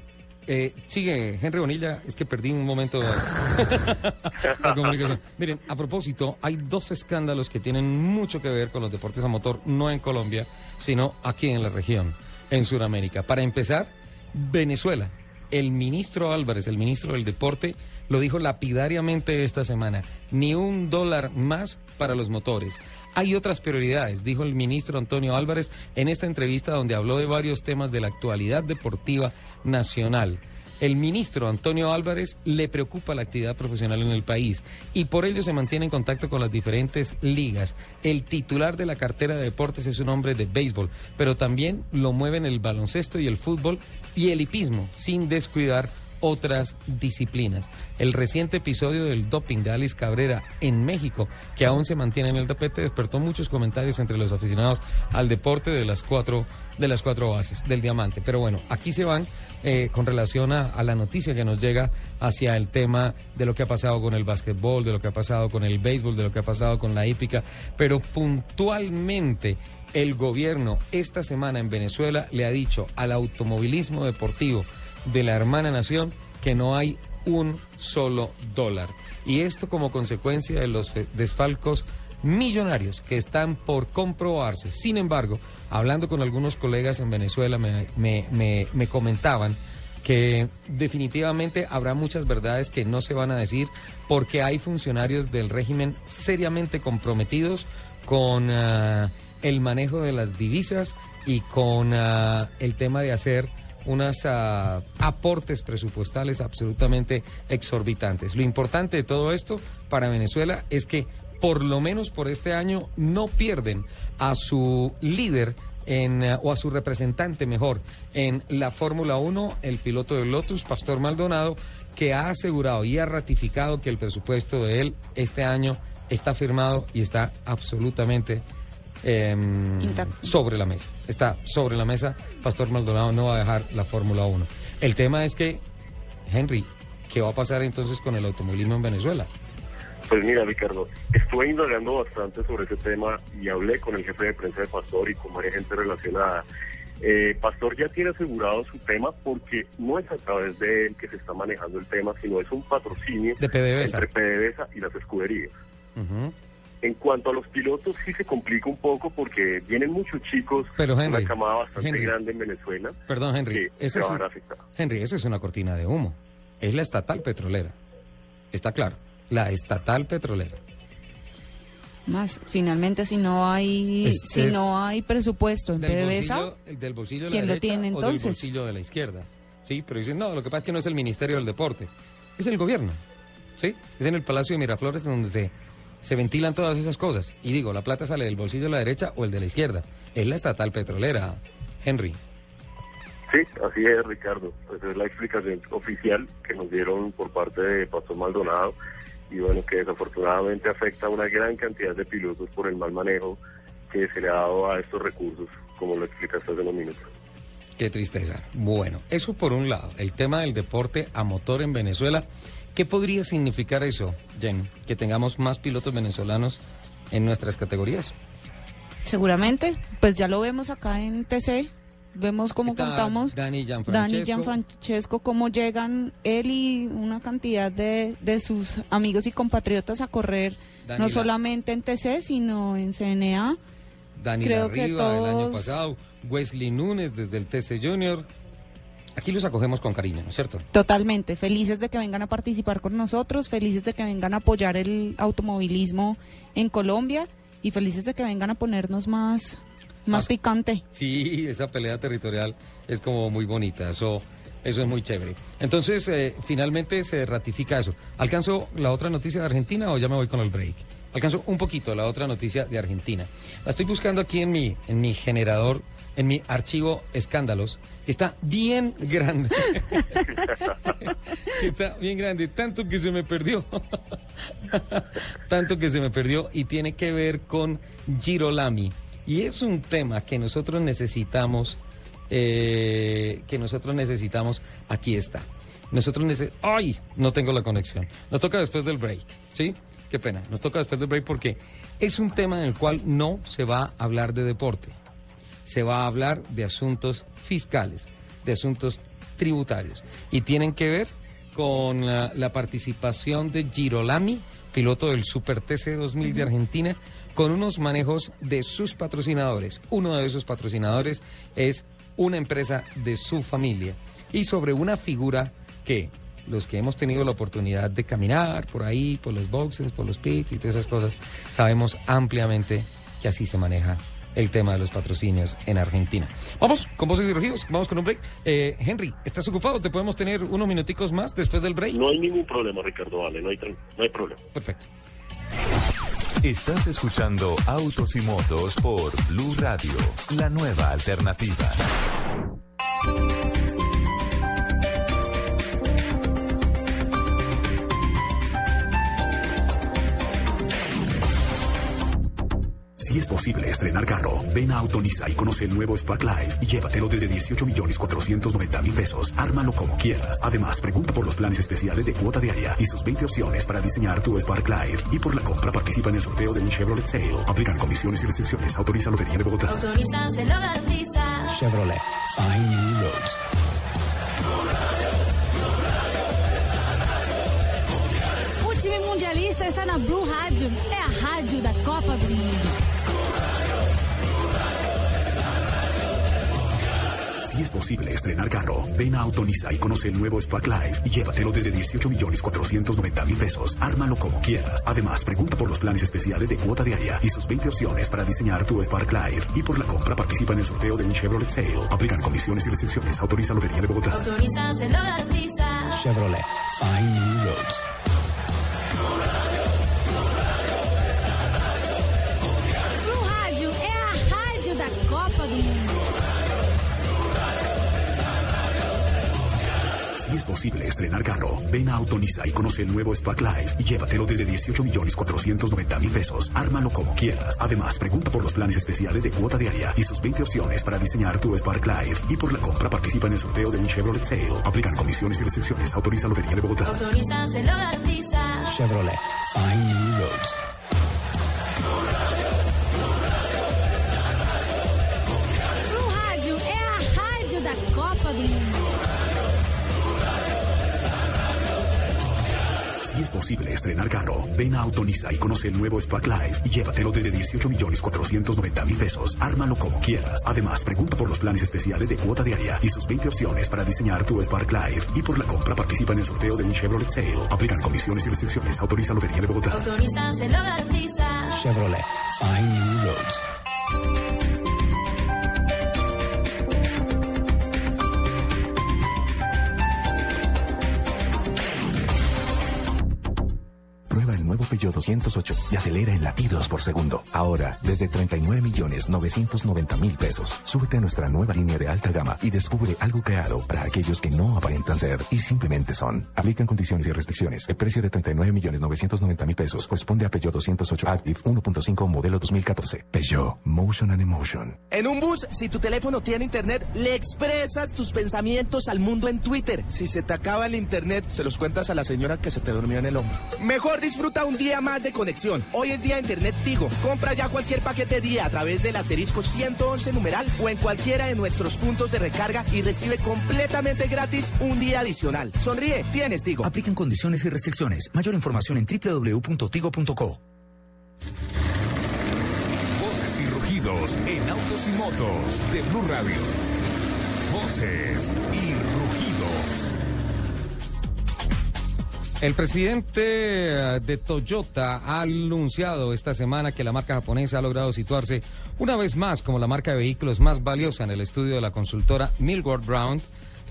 Eh, sigue Henry Bonilla, es que perdí un momento la comunicación. Miren, a propósito, hay dos escándalos que tienen mucho que ver con los deportes a motor, no en Colombia, sino aquí en la región, en Sudamérica. Para empezar, Venezuela. El ministro Álvarez, el ministro del Deporte, lo dijo lapidariamente esta semana. Ni un dólar más para los motores. Hay otras prioridades, dijo el ministro Antonio Álvarez en esta entrevista donde habló de varios temas de la actualidad deportiva nacional. El ministro Antonio Álvarez le preocupa la actividad profesional en el país y por ello se mantiene en contacto con las diferentes ligas. El titular de la cartera de deportes es un hombre de béisbol, pero también lo mueven el baloncesto y el fútbol y el hipismo, sin descuidar otras disciplinas. El reciente episodio del doping de Alice Cabrera en México, que aún se mantiene en el tapete, despertó muchos comentarios entre los aficionados al deporte de las cuatro, de las cuatro bases del diamante. Pero bueno, aquí se van eh, con relación a, a la noticia que nos llega hacia el tema de lo que ha pasado con el básquetbol, de lo que ha pasado con el béisbol, de lo que ha pasado con la hípica, pero puntualmente el gobierno esta semana en Venezuela le ha dicho al automovilismo deportivo de la hermana nación que no hay un solo dólar. Y esto como consecuencia de los desfalcos millonarios que están por comprobarse. Sin embargo, hablando con algunos colegas en Venezuela, me, me- me- me comentaban que definitivamente habrá muchas verdades que no se van a decir porque hay funcionarios del régimen seriamente comprometidos con ah, el manejo de las divisas y con ah, el tema de hacer unos aportes presupuestales absolutamente exorbitantes. Lo importante de todo esto para Venezuela es que por lo menos por este año no pierden a su líder en, eh, o a su representante mejor en la Fórmula 1, el piloto de Lotus, Pastor Maldonado, que ha asegurado y ha ratificado que el presupuesto de él este año está firmado y está absolutamente em, sobre la mesa. Está sobre la mesa. Pastor Maldonado no va a dejar la Fórmula 1. El tema es que, Henry, ¿qué va a pasar entonces con el automovilismo en Venezuela? Pues mira, Ricardo, estuve indagando bastante sobre ese tema y hablé con el jefe de prensa de Pastor y con varias gente relacionada. Eh, Pastor ya tiene asegurado su tema porque no es a través de él que se está manejando el tema, sino es un patrocinio De PDVSA. entre PDVSA y las escuderías. Ujú. En cuanto a los pilotos, sí se complica un poco porque vienen muchos chicos, Pero, Henry, una camada bastante Henry. grande en Venezuela. Perdón, Henry. se es un-. Henry, eso es una cortina de humo. Es la estatal petrolera. Está claro. La estatal petrolera. Más, finalmente, si no hay, Es- si es no hay presupuesto en Del PDVSA, del bolsillo de ¿quién la lo tiene o del entonces? bolsillo de la izquierda. Sí, pero dicen, no, lo que pasa es que no es el Ministerio del Deporte. Es el gobierno. ¿Sí? Es en el Palacio de Miraflores donde se, se ventilan todas esas cosas. Y digo, la plata sale del bolsillo de la derecha o el de la izquierda. Es la estatal petrolera, Henry. Sí, así es, Ricardo. Esa es la explicación oficial que nos dieron por parte de Pastor Maldonado y bueno, que desafortunadamente afecta a una gran cantidad de pilotos por el mal manejo que se le ha dado a estos recursos, como lo explicaste hace unos minutos. Qué tristeza. Bueno, eso por un lado, el tema del deporte a motor en Venezuela. ¿Qué podría significar eso, Jen? Que tengamos más pilotos venezolanos en nuestras categorías. seguramente, pues ya lo vemos acá en TC, vemos cómo contamos Dani Dani Gianfrancesco. Gianfrancesco, cómo llegan él y una cantidad de, de sus amigos y compatriotas a correr, Dani no La- solamente en TC, sino en CNA. Dani Creo que Riva el año todos- pasado, Wesley Núñez desde el TC Junior. Aquí los acogemos con cariño, ¿no es cierto? Totalmente, felices de que vengan a participar con nosotros, felices de que vengan a apoyar el automovilismo en Colombia y felices de que vengan a ponernos más, más Más- picante. Sí, esa pelea territorial es como muy bonita, eso, eso es muy chévere. Entonces, eh, finalmente se ratifica eso. ¿Alcanzo la otra noticia de Argentina o ya me voy con el break? Alcanzo un poquito la otra noticia de Argentina. La estoy buscando aquí en mi, en mi generador, en mi archivo escándalos, que está bien grande. está bien grande, tanto que se me perdió. tanto que se me perdió y tiene que ver con Girolami. Y es un tema que nosotros necesitamos, eh, que nosotros necesitamos, aquí está. Nosotros necesitamos, ¡ay! No tengo la conexión. Nos toca después del break, ¿sí? Qué pena, nos toca después del break porque es un tema en el cual no se va a hablar de deporte. Se va a hablar de asuntos fiscales, de asuntos tributarios. Y tienen que ver con la, la participación de Girolami, piloto del Super TC 2000 de Argentina, con unos manejos de sus patrocinadores. Uno de esos patrocinadores es una empresa de su familia. Y sobre una figura que los que hemos tenido la oportunidad de caminar por ahí, por los boxes, por los pits y todas esas cosas, sabemos ampliamente que así se maneja el tema de los patrocinios en Argentina. Vamos con voces y rugidos, vamos con un break. Eh, Henry, ¿estás ocupado? ¿Te podemos tener unos minuticos más después del break? No hay ningún problema, Ricardo, vale, no hay, no hay problema. Perfecto. Estás escuchando Autos y Motos por Blue Radio, la nueva alternativa. Si es posible estrenar carro, ven a Autonisa y conoce el nuevo Spark Live y llévatelo desde 18 millones 490 mil pesos. Ármalo como quieras. Además, pregunta por los planes especiales de cuota diaria y sus 20 opciones para diseñar tu Spark Live. Y por la compra participa en el sorteo de un Chevrolet Sale. Aplican condiciones y restricciones. Autoriza Lotería de Bogotá. Autoriza, se lo garantiza. Chevrolet. Find new roads. O time mundialista está na Blue Rádio. É a rádio da Copa do Mundo. Si es posible estrenar carro, ven a Autonisa y conoce el nuevo Spark Live y llévatelo desde 18 millones 490 mil pesos. Ármalo como quieras. Además, pregunta por los planes especiales de cuota diaria y sus 20 opciones para diseñar tu Spark Live. Y por la compra participa en el sorteo de un Chevrolet Sale. Aplican condiciones y restricciones. Autoriza Lotería de Bogotá. Autoriza, se lo garantiza. Chevrolet. Find new roads. Da Copa do Mundo. Es posible estrenar carro, ven a Autonisa y conoce el nuevo Spark Life y llévatelo desde 18 millones 490 mil pesos. Ármalo como quieras. Además, pregunta por los planes especiales de cuota diaria y sus 20 opciones para diseñar tu Spark Life. Y por la compra participa en el sorteo de un Chevrolet Sale. Aplican condiciones y restricciones. Autoriza Lotería de Bogotá. Autoriza, se lo garantiza. Chevrolet. Find new roads. Da Copa do Mundo. Posible estrenar carro, ven a Autonisa y conoce el nuevo Spark Life y llévatelo desde 18 millones 490 mil pesos. Ármalo como quieras. Además, pregunta por los planes especiales de cuota diaria y sus 20 opciones para diseñar tu Spark Life. Y por la compra participa en el sorteo de un Chevrolet Sale. Aplican condiciones y restricciones. Autoriza Lotería de Bogotá. Autoriza, se lo garantiza. Chevrolet. Find new roads. Peugeot 208 y acelera en latidos por segundo. Ahora, desde 39 millones 990 mil pesos. Súbete a nuestra nueva línea de alta gama y descubre algo creado para aquellos que no aparentan ser y simplemente son. Aplican condiciones y restricciones. El precio de 39 millones 990 mil pesos corresponde a Peugeot 208 Active 1.5 modelo 2014. Peugeot Motion and Emotion. En un bus, si tu teléfono tiene internet, le expresas tus pensamientos al mundo en Twitter. Si se te acaba el internet, se los cuentas a la señora que se te durmió en el hombro. Mejor disfruta un día más de conexión. Hoy es día de internet Tigo. Compra ya cualquier paquete día a través del asterisco 111 numeral o en cualquiera de nuestros puntos de recarga y recibe completamente gratis un día adicional. Sonríe, tienes Tigo. Aplican condiciones y restricciones. Mayor información en www.tigo.co. Voces y rugidos en autos y motos de Blue Radio. Voces y rugidos. El presidente eh, de Toyota ha anunciado esta semana que la marca japonesa ha logrado situarse una vez más como la marca de vehículos más valiosa en el estudio de la consultora Millward Brown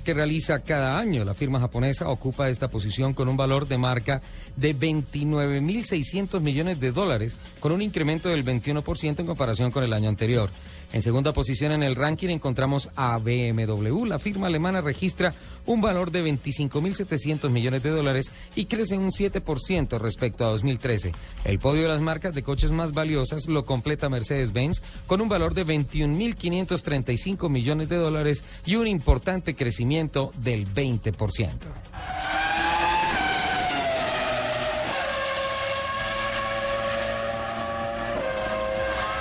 que realiza cada año. La firma japonesa ocupa esta posición con un valor de marca de 29.600 millones de dólares, con un incremento del 21% en comparación con el año anterior. En segunda posición en el ranking encontramos a BMW. La firma alemana registra un valor de 25.700 millones de dólares y crece un 7% respecto a 2013. El podio de las marcas de coches más valiosas lo completa Mercedes-Benz con un valor de 21.535 millones de dólares y un importante crecimiento del 20%.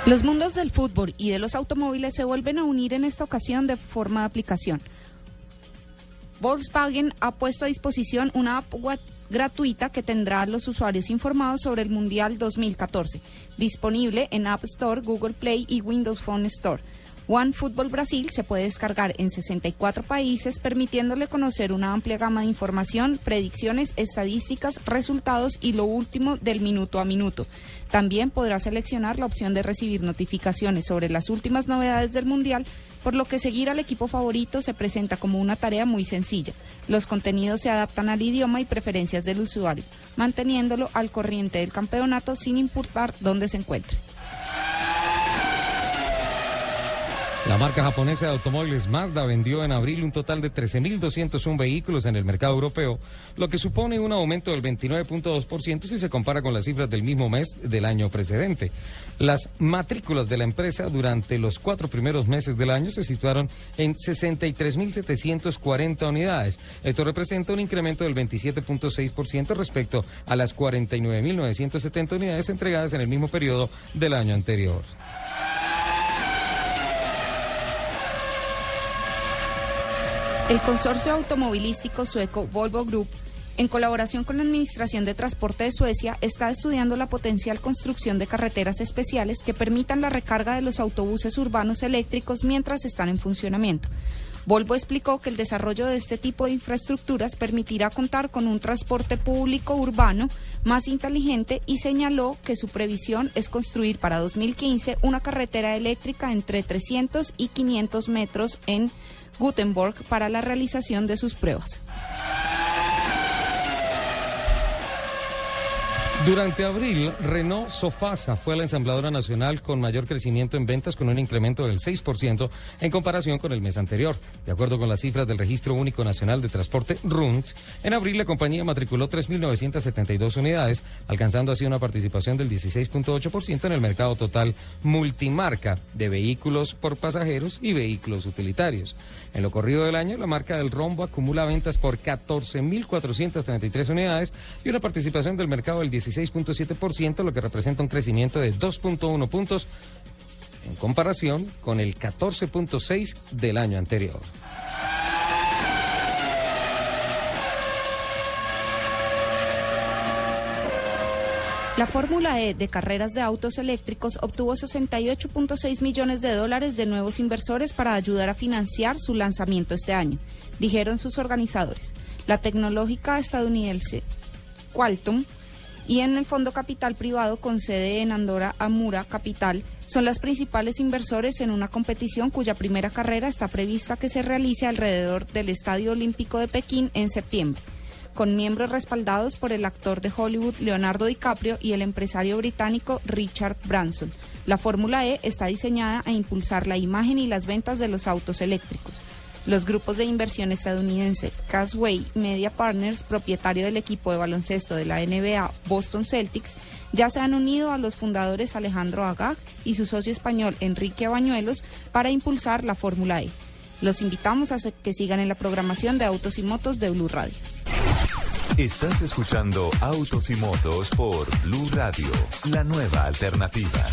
Los mundos del fútbol y de los automóviles se vuelven a unir en esta ocasión de forma de aplicación. Volkswagen ha puesto a disposición una app gratuita que tendrá a los usuarios informados sobre el Mundial 2014, disponible en App Store, Google Play y Windows Phone Store. One Football Brasil se puede descargar en 64 países, permitiéndole conocer una amplia gama de información, predicciones, estadísticas, resultados y lo último del minuto a minuto. También podrá seleccionar la opción de recibir notificaciones sobre las últimas novedades del Mundial, por lo que seguir al equipo favorito se presenta como una tarea muy sencilla. Los contenidos se adaptan al idioma y preferencias del usuario, manteniéndolo al corriente del campeonato sin importar dónde se encuentre. La marca japonesa de automóviles Mazda vendió en abril un total de 13.201 vehículos en el mercado europeo, lo que supone un aumento del 29.2% si se compara con las cifras del mismo mes del año precedente. Las matrículas de la empresa durante los cuatro primeros meses del año se situaron en 63.740 unidades. Esto representa un incremento del 27.6% respecto a las 49.970 unidades entregadas en el mismo periodo del año anterior. El consorcio automovilístico sueco Volvo Group, en colaboración con la Administración de Transporte de Suecia, está estudiando la potencial construcción de carreteras especiales que permitan la recarga de los autobuses urbanos eléctricos mientras están en funcionamiento. Volvo explicó que el desarrollo de este tipo de infraestructuras permitirá contar con un transporte público urbano más inteligente y señaló que su previsión es construir para 2015 una carretera eléctrica entre 300 y 500 metros en Gutenberg para la realización de sus pruebas. Durante abril, Renault Sofasa fue la ensambladora nacional con mayor crecimiento en ventas con un incremento del 6% en comparación con el mes anterior. De acuerdo con las cifras del Registro Único Nacional de Transporte RUNT, en abril la compañía matriculó 3.972 unidades, alcanzando así una participación del 16.8% en el mercado total multimarca de vehículos por pasajeros y vehículos utilitarios. En lo corrido del año, la marca del Rombo acumula ventas por 14.433 unidades y una participación del mercado del 16.7%, lo que representa un crecimiento de 2.1 puntos en comparación con el 14.6 del año anterior. La Fórmula E de carreras de autos eléctricos obtuvo 68.6 millones de dólares de nuevos inversores para ayudar a financiar su lanzamiento este año, dijeron sus organizadores. La tecnológica estadounidense Qualcomm y en el Fondo Capital Privado con sede en Andorra Amura Capital son las principales inversores en una competición cuya primera carrera está prevista que se realice alrededor del Estadio Olímpico de Pekín en septiembre con miembros respaldados por el actor de Hollywood Leonardo DiCaprio y el empresario británico Richard Branson. La Fórmula E está diseñada a impulsar la imagen y las ventas de los autos eléctricos. Los grupos de inversión estadounidense Casway Media Partners, propietario del equipo de baloncesto de la NBA Boston Celtics, ya se han unido a los fundadores Alejandro Agag y su socio español Enrique Bañuelos para impulsar la Fórmula E. Los invitamos a que sigan en la programación de Autos y Motos de Blue Radio. Estás escuchando Autos y Motos por Blue Radio, la nueva alternativa.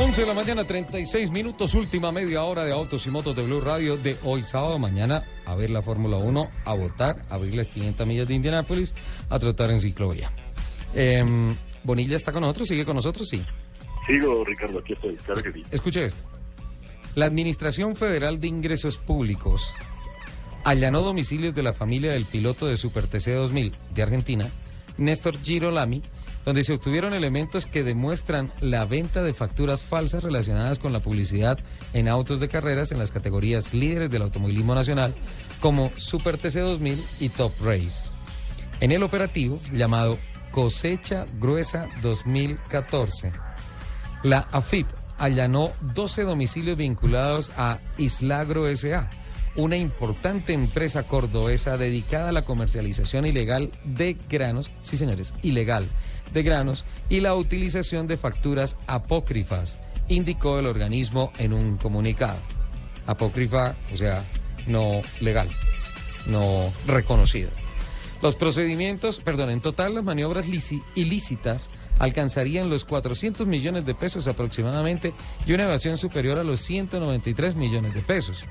11 de la mañana, 36 minutos, última media hora de Autos y Motos de Blue Radio de hoy sábado, mañana a ver la Fórmula 1, a votar, a abrir las 500 millas de Indianápolis, a trotar en ciclovía. Em, Bonilla está con nosotros, sigue con nosotros, sí. Sigo, Ricardo, aquí estoy, claro que sí. Escuche esto. La Administración Federal de Ingresos Públicos allanó domicilios de la familia del piloto de Super TC 2000 de Argentina, Néstor Girolami, donde se obtuvieron elementos que demuestran la venta de facturas falsas relacionadas con la publicidad en autos de carreras en las categorías líderes del automovilismo nacional como Super TC 2000 y Top Race. En el operativo llamado Cosecha Gruesa 2014, la AFIP allanó 12 domicilios vinculados a Islagro SA una importante empresa cordobesa dedicada a la comercialización ilegal de granos, sí señores, ilegal, de granos y la utilización de facturas apócrifas, indicó el organismo en un comunicado. Apócrifa, o sea, no legal, no reconocido. Los procedimientos, perdón, en total las maniobras ilícitas alcanzarían los 400 millones de pesos aproximadamente y una evasión superior a los 193 millones de pesos.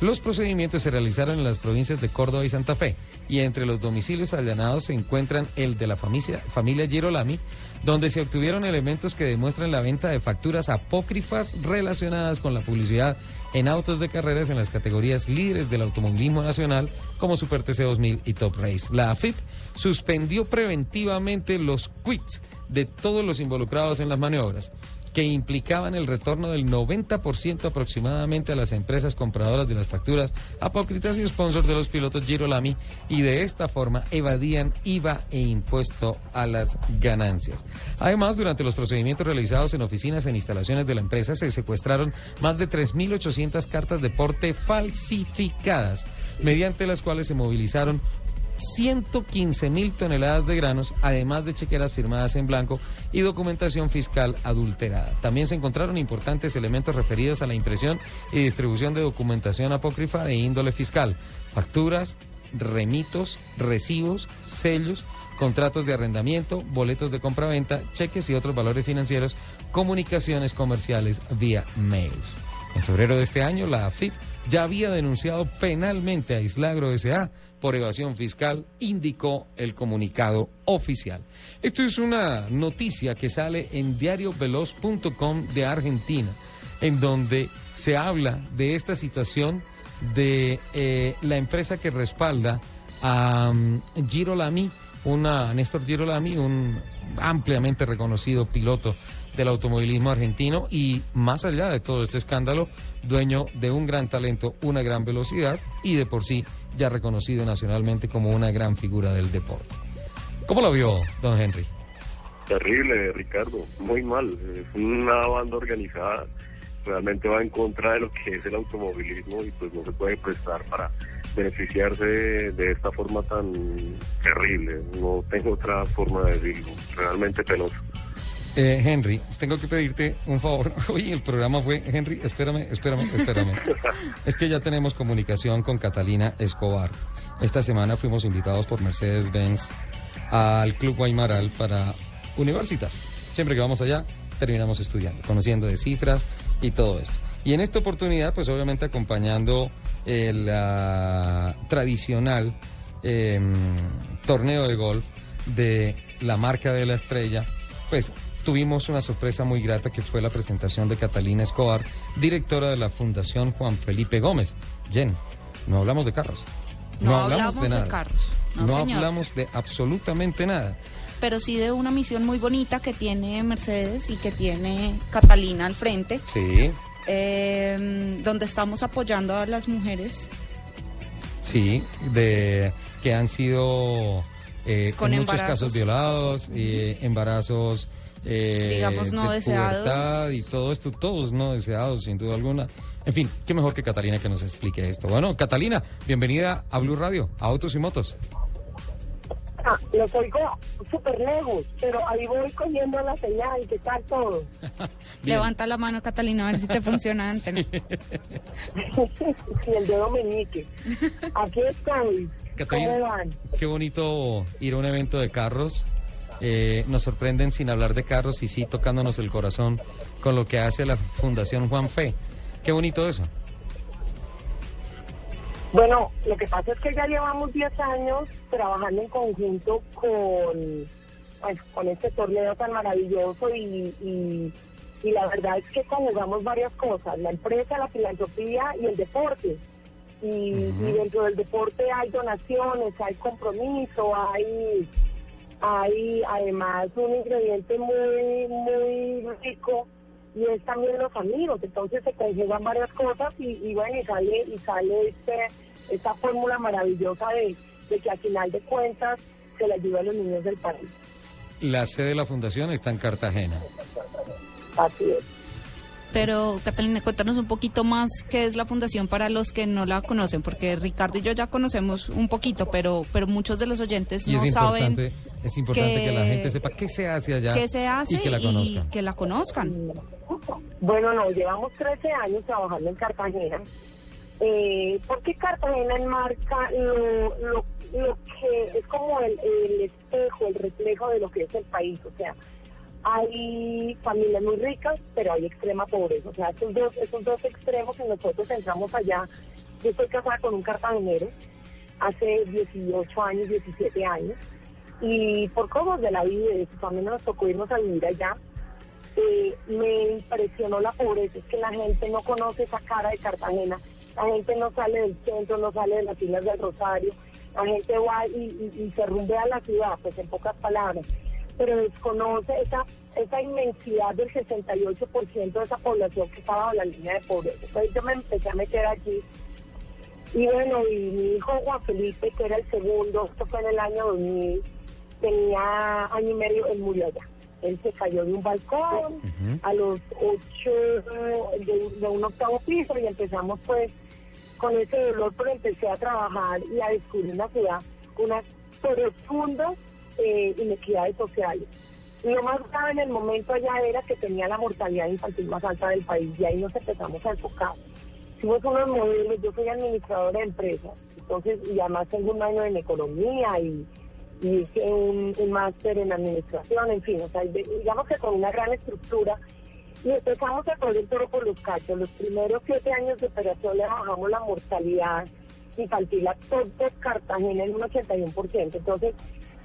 Los procedimientos se realizaron en las provincias de Córdoba y Santa Fe y entre los domicilios allanados se encuentran el de la familia, Girolami, donde se obtuvieron elementos que demuestran la venta de facturas apócrifas relacionadas con la publicidad en autos de carreras en las categorías líderes del automovilismo nacional como Super TC 2000 y Top Race. La AFIP suspendió preventivamente los quits de todos los involucrados en las maniobras que implicaban el retorno del 90% aproximadamente a las empresas compradoras de las facturas apócritas y sponsors de los pilotos Girolami y de esta forma evadían IVA e impuesto a las ganancias. Además, durante los procedimientos realizados en oficinas e instalaciones de la empresa se secuestraron más de 3.800 cartas de porte falsificadas, mediante las cuales se movilizaron 115 mil toneladas de granos, además de chequeras firmadas en blanco y documentación fiscal adulterada. También se encontraron importantes elementos referidos a la impresión y distribución de documentación apócrifa de índole fiscal, facturas, remitos, recibos, sellos, contratos de arrendamiento, boletos de compraventa, cheques y otros valores financieros, comunicaciones comerciales vía mails. En febrero de este año, la AFIP ya había denunciado penalmente a Islagro S.A. por evasión fiscal, indicó el comunicado oficial. Esto es una noticia que sale en diarioveloz.com de Argentina, en donde se habla de esta situación de eh, la empresa que respalda a um, Girolami, una Néstor Girolami, un ampliamente reconocido piloto del automovilismo argentino y más allá de todo este escándalo, dueño de un gran talento, una gran velocidad y de por sí ya reconocido nacionalmente como una gran figura del deporte. ¿Cómo lo vio, don Henry? Terrible, Ricardo, muy mal. Es una banda organizada, realmente va en contra de lo que es el automovilismo y pues no se puede prestar para beneficiarse de, esta forma tan terrible. No tengo otra forma de decirlo, realmente penoso. Eh, Henry, tengo que pedirte un favor. Hoy el programa fue, Henry, espérame, espérame, espérame. es que ya tenemos comunicación con Catalina Escobar. Esta semana fuimos invitados por Mercedes-Benz al Club Guaymaral para universitas. Siempre que vamos allá, terminamos estudiando, conociendo de cifras y todo esto. Y en esta oportunidad, pues obviamente acompañando el ah, tradicional em, torneo de golf de la marca de la estrella, pues tuvimos una sorpresa muy grata que fue la presentación de Catalina Escobar, directora de la Fundación Juan Felipe Gómez. Jen, no hablamos de carros. No, hablamos, de, nada. carros. No, hablamos de absolutamente nada. Pero sí de una misión muy bonita que tiene Mercedes y que tiene Catalina al frente. Sí. em, donde estamos apoyando a las mujeres Sí, de que han sido eh, Con en muchos embarazos. casos violados, eh, embarazos eh, Digamos, no de deseados. y todo esto, todos no deseados, sin duda alguna. En fin, qué mejor que Catalina que nos explique esto. Bueno, Catalina, bienvenida a Blue Radio, a Autos y Motos. Ah, los oigo súper lejos, pero ahí voy cogiendo la señal. ¿Qué tal todo? Levanta la mano, Catalina, a ver si te funciona antes. y el dedo meñique. Aquí estoy. ¿Cómo Catalina, van? qué bonito ir a un evento de carros. Eh, nos sorprenden sin hablar de carros y sí tocándonos el corazón con lo que hace la Fundación Juan Fe. Qué bonito eso. Bueno, lo que pasa es que ya llevamos 10 años trabajando en conjunto con, pues, con este torneo tan maravilloso y, y, y la verdad es que conjugamos varias cosas, la empresa, la filantropía y el deporte. Y, y dentro del deporte hay donaciones, hay compromiso, hay, hay además un ingrediente muy, muy rico y es también los amigos. Entonces se conjugan varias cosas y, y bueno, y sale, y sale este, esta fórmula maravillosa de, de que al final de cuentas se le ayuda a los niños del país. La sede de la fundación está en Cartagena. Así es. Pero, Catalina, cuéntanos un poquito más qué es la fundación para los que no la conocen, porque Ricardo y yo ya conocemos un poquito, pero, pero muchos de los oyentes Y no es saben es importante que... la gente sepa qué se hace allá qué se hace y que la conozcan. que la conozcan. Bueno, no, llevamos 13 años trabajando en Cartagena. Eh, porque Cartagena enmarca lo, lo, lo que es como el, el espejo, el reflejo de lo que es el país. O sea, hay familias muy ricas, pero hay extrema pobreza. O sea, esos dos, esos dos extremos que nosotros entramos allá. Yo estoy casada con un cartagenero hace 18 años, 17 años, y por cosas de la vida y de nos tocó irnos a vivir allá. Eh, me impresionó la pobreza, es que la gente no conoce esa cara de Cartagena, la gente no sale del centro, no sale de las islas del Rosario, la gente va y, se rumbea la ciudad, pues en pocas palabras, pero desconoce esa, esa inmensidad del 68% de esa población que estaba bajo la línea de pobreza. Entonces yo me empecé a meter allí y bueno, y mi hijo Juan Felipe, que era el segundo, esto fue en el año 2000, tenía año y medio, él murió allá. Él se cayó de un balcón a los ocho, de, de un octavo piso y empezamos pues con ese dolor, pero empecé a trabajar y a descubrir una ciudad unas profundas eh, inequidades sociales. Lo más grave en el momento allá era que tenía la mortalidad infantil más alta del país y ahí nos empezamos a enfocar. Hicimos unos modelos, yo soy administradora de empresas, entonces, y además tengo un año en economía y hice un, máster en administración, en fin, o sea, digamos que con una gran estructura. Y empezamos a poner el toro por los cachos. Los primeros siete años de operación le bajamos la mortalidad infantil a todo Cartagena en un 81%. Entonces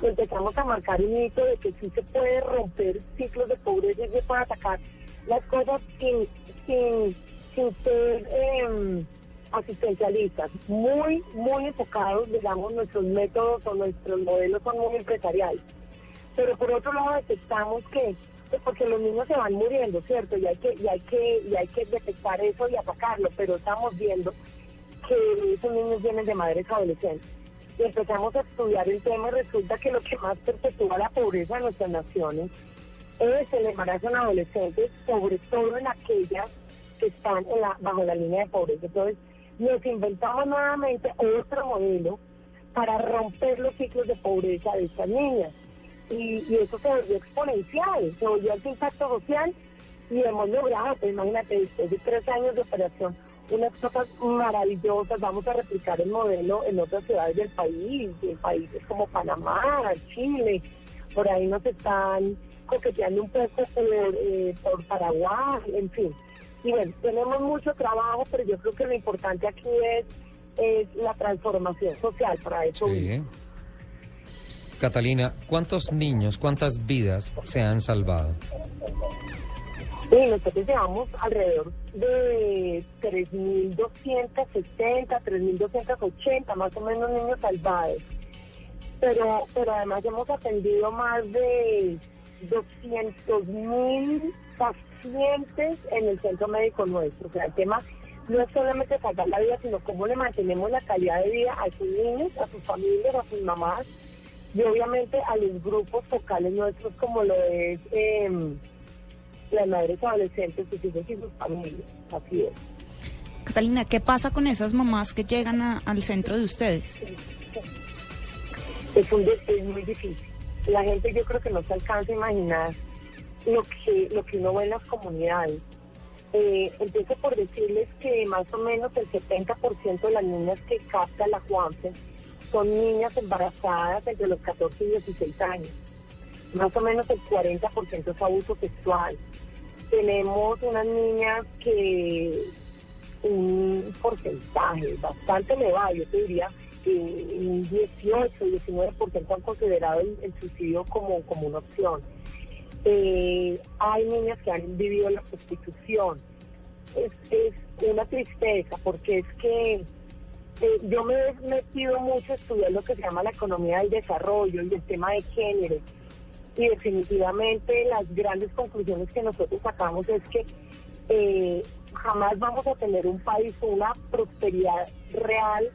empezamos a marcar un hito de que sí se puede romper ciclos de pobreza y se puede atacar las cosas sin, sin, sin ser em, asistencialistas, muy, muy enfocados, digamos, nuestros métodos o nuestros modelos son muy empresariales. Pero por otro lado detectamos que porque los niños se van muriendo, ¿cierto? Y hay que, y hay que, y hay que detectar eso y atacarlo, pero estamos viendo que esos niños vienen de madres adolescentes. Y empezamos a estudiar el tema resulta que lo que más perpetúa la pobreza en nuestras naciones es el embarazo en adolescentes, sobre todo en aquellas que están en la, bajo la línea de pobreza. Entonces, nos inventamos nuevamente otro modelo para romper los ciclos de pobreza de estas niñas. Y, y eso se volvió exponencial, se volvió el impacto social y hemos logrado, pues imagínate, después de tres años de operación, unas cosas maravillosas. Vamos a replicar el modelo en otras ciudades del país, en países como Panamá, Chile. Por ahí nos están coqueteando un poco por, eh, por Paraguay, en fin. Y bueno, tenemos mucho trabajo, pero yo creo que lo importante aquí es, es la transformación social. Para eso Sí. Catalina, ¿cuántos niños, cuántas vidas se han salvado? Y nosotros llevamos alrededor de 3.260, 3.280 más o menos niños salvados. Pero, pero además hemos atendido más de 200.000 pacientes en el centro médico nuestro. O sea, el tema no es solamente salvar la vida, sino cómo le mantenemos la calidad de vida a sus niños, a sus familias, a sus mamás y obviamente a los grupos focales nuestros como lo es... em, las madres adolescentes, sus hijos y sus familias. Así es. Catalina, ¿qué pasa con esas mamás que llegan a- al centro de ustedes? Es, un es muy difícil. La gente yo creo que no se alcanza a imaginar lo que, lo que uno ve en las comunidades. Eh, empiezo por decirles que más o menos el 70% de las niñas que capta la Juanfe son niñas embarazadas entre los 14 y 16 años. Más o menos el 40% es abuso sexual. Tenemos unas niñas que un porcentaje bastante elevado, yo te diría que un 18, 19% han considerado el, el suicidio como, como una opción. Eh, hay niñas que han vivido la prostitución. Es, es una tristeza porque es que eh, yo me he metido mucho a estudiar lo que se llama la economía del desarrollo y el tema de género. Y definitivamente las grandes conclusiones que nosotros sacamos es que eh, jamás vamos a tener un país con una prosperidad real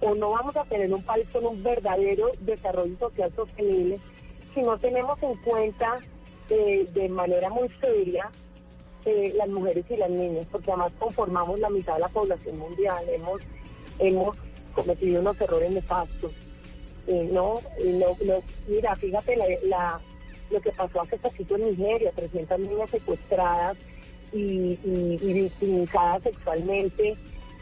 o no vamos a tener un país con un verdadero desarrollo social sostenible si no tenemos en cuenta de manera muy seria eh, las mujeres y las niñas, porque además conformamos la mitad de la población mundial. Hemos, hemos cometido unos errores nefastos. Eh, no, no, no, mira, fíjate la, la- lo que pasó hace poquito en Nigeria, 300 niñas secuestradas y, y, y victimizadas sexualmente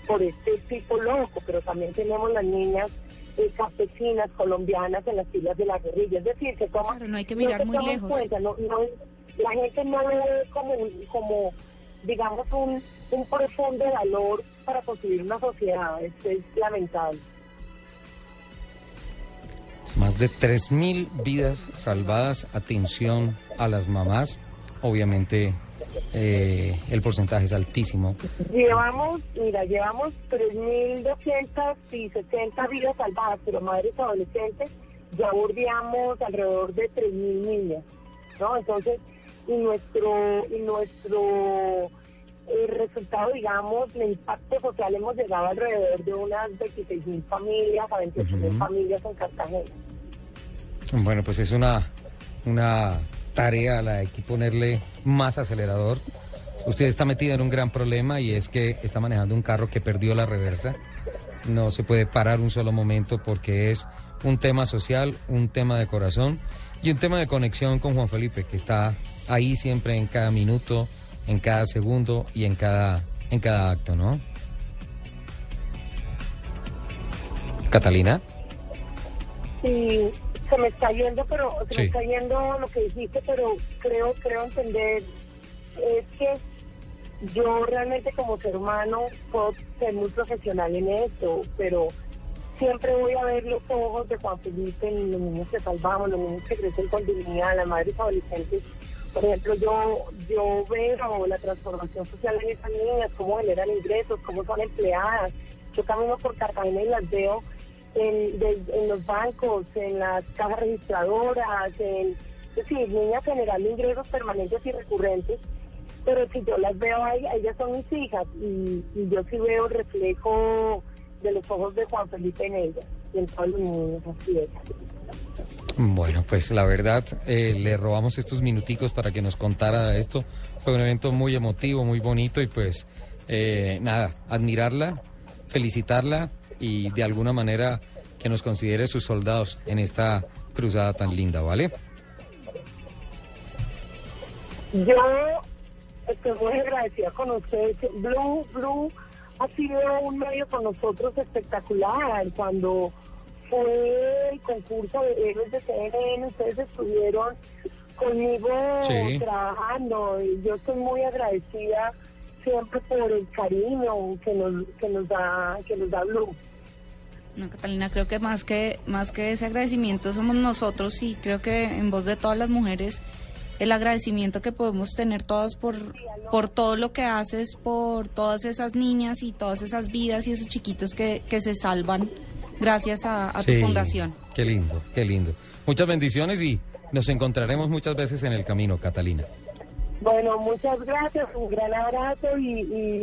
por este tipo loco, pero también tenemos las niñas eh, campesinas colombianas en las filas de la guerrilla, es decir, que toma, Claro, no hay que mirar muy lejos. cuenta, no- no- la gente no ve como, un- como digamos, un, un profundo valor para construir una sociedad, es, es lamentable. Más de 3.000 vidas salvadas. Atención a las mamás. Obviamente eh, el porcentaje es altísimo. Llevamos, mira, llevamos 3.260 vidas salvadas, pero madres adolescentes ya bordeamos alrededor de 3.000 niñas, ¿no? Entonces, y nuestro, y nuestro eh, resultado, digamos, el impacto social, hemos llegado alrededor de unas 26.000 familias a 28.000 Ujú. familias en Cartagena. Bueno, pues es una, una tarea la hay que ponerle más acelerador. Usted está metida en un gran problema y es que está manejando un carro que perdió la reversa. No se puede parar un solo momento porque es un tema social, un tema de corazón y un tema de conexión con Juan Felipe, que está ahí siempre en cada minuto, en cada segundo y en cada, en cada acto, ¿no? Catalina. Sí, se me está yendo, pero se Sí. me está yendo lo que dijiste, pero creo, creo entender es que yo realmente como ser humano puedo ser muy profesional en esto, pero siempre voy a ver los ojos de Juan Felipe los niños que salvamos, los niños que crecen con dignidad, las madres adolescentes. Por ejemplo, yo yo veo la transformación social en esas niñas, cómo generan ingresos, cómo son empleadas. Yo camino por Cartagena y las veo en, de- en los bancos, en las cajas registradoras, en, Es decir, niñas generando ingresos permanentes y recurrentes, pero si yo las veo ahí, ellas son mis hijas y, y yo sí veo reflejo de los ojos de Juan Felipe en ellas y en todos los niños, así es. Bueno, pues la verdad, eh, le robamos estos minuticos para que nos contara esto. Fue un evento muy emotivo, muy bonito y pues eh, nada, admirarla, felicitarla y de alguna manera que nos considere sus soldados en esta cruzada tan linda, ¿vale? Yo estoy muy agradecida con ustedes. Blue, Blue ha sido un medio con nosotros espectacular. Cuando fue el concurso de héroes de CNN, ustedes estuvieron conmigo Sí. trabajando y yo estoy muy agradecida siempre por el cariño que nos, que nos da, que nos da Blue. No, Catalina, creo que más que más que ese agradecimiento somos nosotros y creo que en voz de todas las mujeres el agradecimiento que podemos tener todas por por todo lo que haces, por todas esas niñas y todas esas vidas y esos chiquitos que, que se salvan gracias a, a Sí, tu fundación. Qué lindo, qué lindo. Muchas bendiciones y nos encontraremos muchas veces en el camino, Catalina. Bueno, muchas gracias, un gran abrazo y,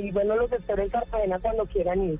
y bueno, los espero en Cartagena cuando quieran ir.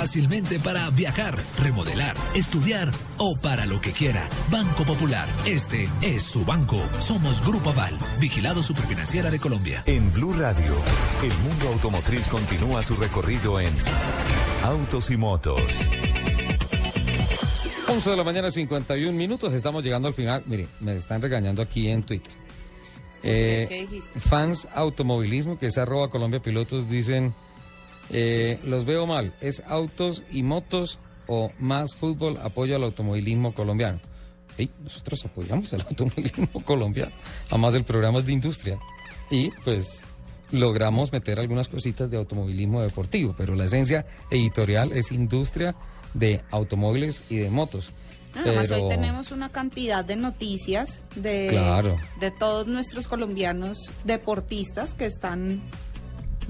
para viajar, remodelar, estudiar o para lo que quiera. Banco Popular. Este es su banco. Somos Grupo Aval, vigilado superfinanciera de Colombia. En Blue Radio, el mundo automotriz continúa su recorrido en Autos y Motos. 11 de la mañana, 51 minutos. Estamos llegando al final. Mire, me están regañando aquí en Twitter. Eh, ¿Qué dijiste? fans automovilismo, que es arroba Colombia Pilotos, dicen, eh, los veo mal, ¿es autos y motos o más fútbol apoyo al automovilismo colombiano? Ey, nosotros apoyamos el automovilismo colombiano, además el programa es de industria. Y pues logramos meter algunas cositas de automovilismo deportivo, pero la esencia editorial es industria de automóviles y de motos. Además, Pero- hoy tenemos una cantidad de noticias de, Claro. de todos nuestros colombianos deportistas que están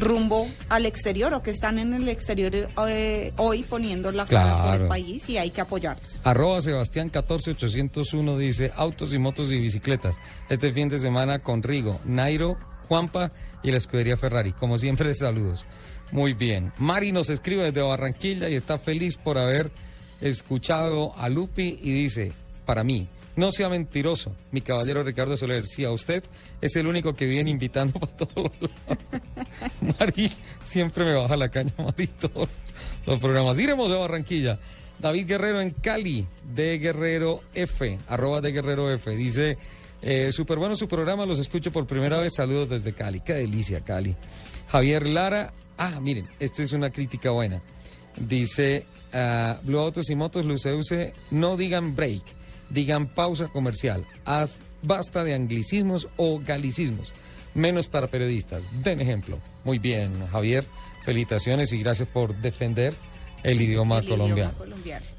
rumbo al exterior o que están en el exterior eh, hoy poniendo la cara por Claro. el país y hay que apoyarlos. Arroba Sebastián 14801 dice autos y motos y bicicletas. Este fin de semana con Rigo, Nairo, Juanpa y la escudería Ferrari. Como siempre, saludos. Muy bien. Mari nos escribe desde Barranquilla y está feliz por haber escuchado a Lupi y dice, para mí, no sea mentiroso, mi caballero Ricardo Soler, si a usted es el único que viene invitando para todos los lados. Mari siempre me baja la caña, Mari, todos los programas. Iremos de Barranquilla. David Guerrero en Cali, de Guerrero F, arroba de Guerrero F, dice, eh, súper bueno su programa, los escucho por primera vez, saludos desde Cali, qué delicia Cali. Javier Lara, ah, miren, esta es una crítica buena. Dice, ah, Blue Autos y Motos, Luceuse, no digan break, digan pausa comercial, haz basta de anglicismos o galicismos, menos para periodistas. Den ejemplo. Muy bien, Javier, felicitaciones y gracias por defender el idioma El idioma colombiano.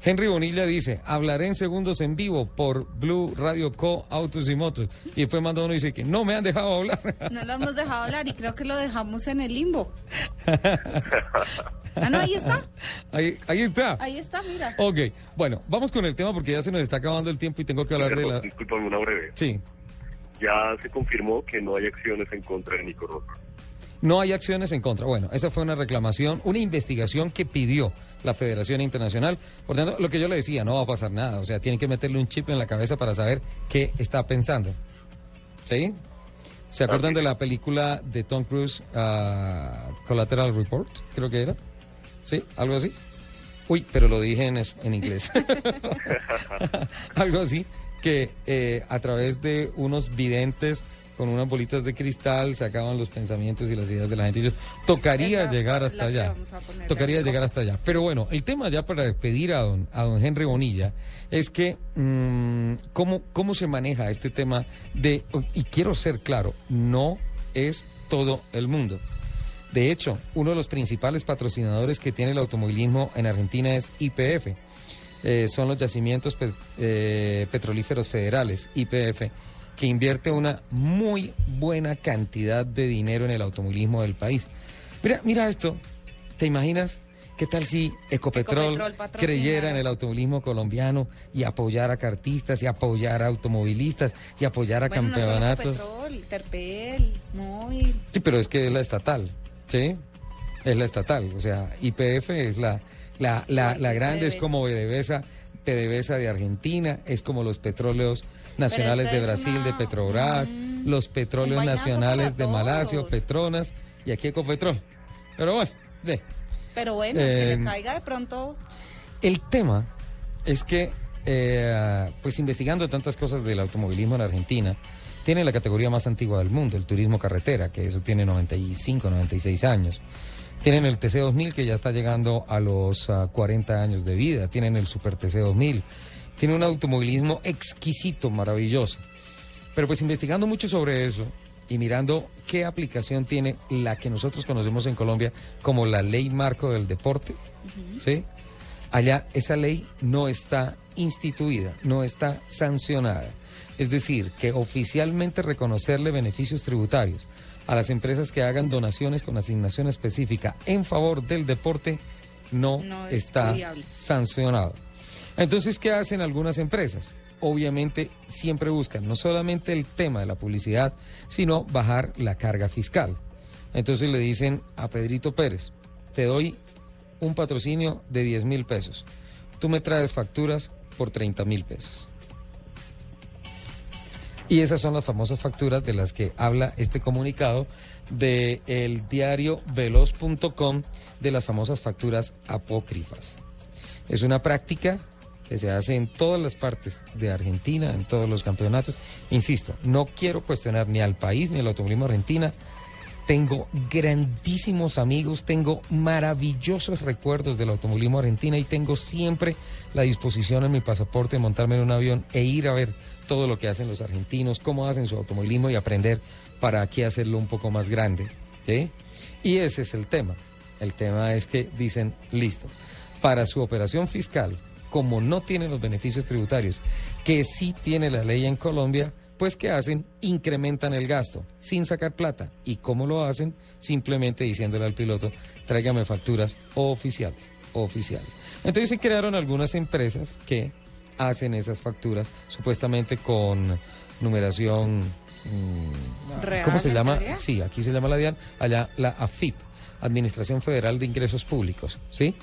Henry Bonilla dice, hablaré en segundos en vivo por Blue Radio Co. Autos y Motos. Y después manda uno y dice que no me han dejado hablar. No lo hemos dejado hablar y creo que lo dejamos en el limbo. Ah, no, ahí está. Ahí, ahí está. Ahí está, mira. Ok, bueno, vamos con el tema porque ya se nos está acabando el tiempo y tengo que hablar de la... Disculpame una breve. Sí, Ya se confirmó que no hay acciones en contra de Nico Rosberg. no hay acciones en contra. Bueno, esa fue una reclamación, una investigación que pidió la Federación Internacional. Por tanto, lo que yo le decía, no va a pasar nada. O sea, tienen que meterle un chip en la cabeza para saber qué está pensando. ¿Sí? ¿Se acuerdan de la película de Tom Cruise, ah, Collateral Report? Creo que era. ¿Sí? ¿Algo así? Uy, pero lo dije en, es- en inglés. Algo así, que eh, a través de unos videntes con unas bolitas de cristal sacaban los pensamientos y las ideas de la gente. Yo, tocaría llegar hasta allá. Tocaría llegar hasta allá. Pero bueno, el tema ya para despedir a don, a don Henry Bonilla es que mm, ¿cómo, cómo se maneja este tema de, y quiero ser claro, no es todo el mundo. De hecho, uno de los principales patrocinadores que tiene el automovilismo en Argentina es IPF. Eh, son los yacimientos pe- eh, petrolíferos federales, IPF, que invierte una muy buena cantidad de dinero en el automovilismo del país. Mira, mira esto. ¿Te imaginas? ¿Qué tal si Ecopetrol, creyera en el automovilismo colombiano y apoyara a cartistas y apoyara a automovilistas y apoyara Bueno, no solo campeonatos? Ecopetrol, Terpel, Móvil. Sí, pero es que es la estatal, ¿sí? Es la estatal, o sea, IPF es la, la, la, la grande, es como PDVSA, PDVSA de Argentina, es como los petróleos nacionales de Brasil, una- de Petrobras, Mm, los petróleos nacionales de Malasia. Petronas y aquí Ecopetrol. Pero bueno, ve. Pero bueno, Eh, que le caiga de pronto. El tema es que, eh, pues investigando tantas cosas del automovilismo en Argentina, tiene la categoría más antigua del mundo, el turismo carretera, que eso tiene 95, 96 años. Tienen el TC2000 que ya está llegando a los ah, 40 años de vida. Tienen el Super TC2000. Tiene un automovilismo exquisito, maravilloso. Pero pues investigando mucho sobre eso y mirando qué aplicación tiene la que nosotros conocemos en Colombia como la ley marco del deporte, ¿sí? Allá esa ley no está instituida, no está sancionada. Es decir, que oficialmente reconocerle beneficios tributarios a las empresas que hagan donaciones con asignación específica en favor del deporte no, No es está viable. sancionado. Entonces, ¿qué hacen algunas empresas? Obviamente siempre buscan no solamente el tema de la publicidad, sino bajar la carga fiscal. Entonces le dicen a Pedrito Pérez, te doy un patrocinio de 10 mil pesos. Tú me traes facturas por 30 mil pesos. Y esas son las famosas facturas de las que habla este comunicado del el diario veloz.com de las famosas facturas apócrifas. Es una práctica se hace en todas las partes de Argentina, en todos los campeonatos. Insisto, no quiero cuestionar ni al país ni al automovilismo argentina. Tengo grandísimos amigos, tengo maravillosos recuerdos del automovilismo argentina y tengo siempre la disposición en mi pasaporte de montarme en un avión e ir a ver todo lo que hacen los argentinos, cómo hacen su automovilismo y aprender para aquí hacerlo un poco más grande. Y ese es el tema. El tema es que dicen, listo, para su operación fiscal, como no tienen los beneficios tributarios que sí tiene la ley en Colombia, pues ¿qué hacen? Incrementan el gasto sin sacar plata. ¿Y cómo lo hacen? Simplemente diciéndole al piloto, tráigame facturas oficiales, oficiales. Entonces se crearon algunas empresas que hacen esas facturas supuestamente con numeración... mm, Real, ¿Cómo se llama? Sí, aquí se llama la DIAN, allá la AFIP, Administración Federal de Ingresos Públicos, ¿sí?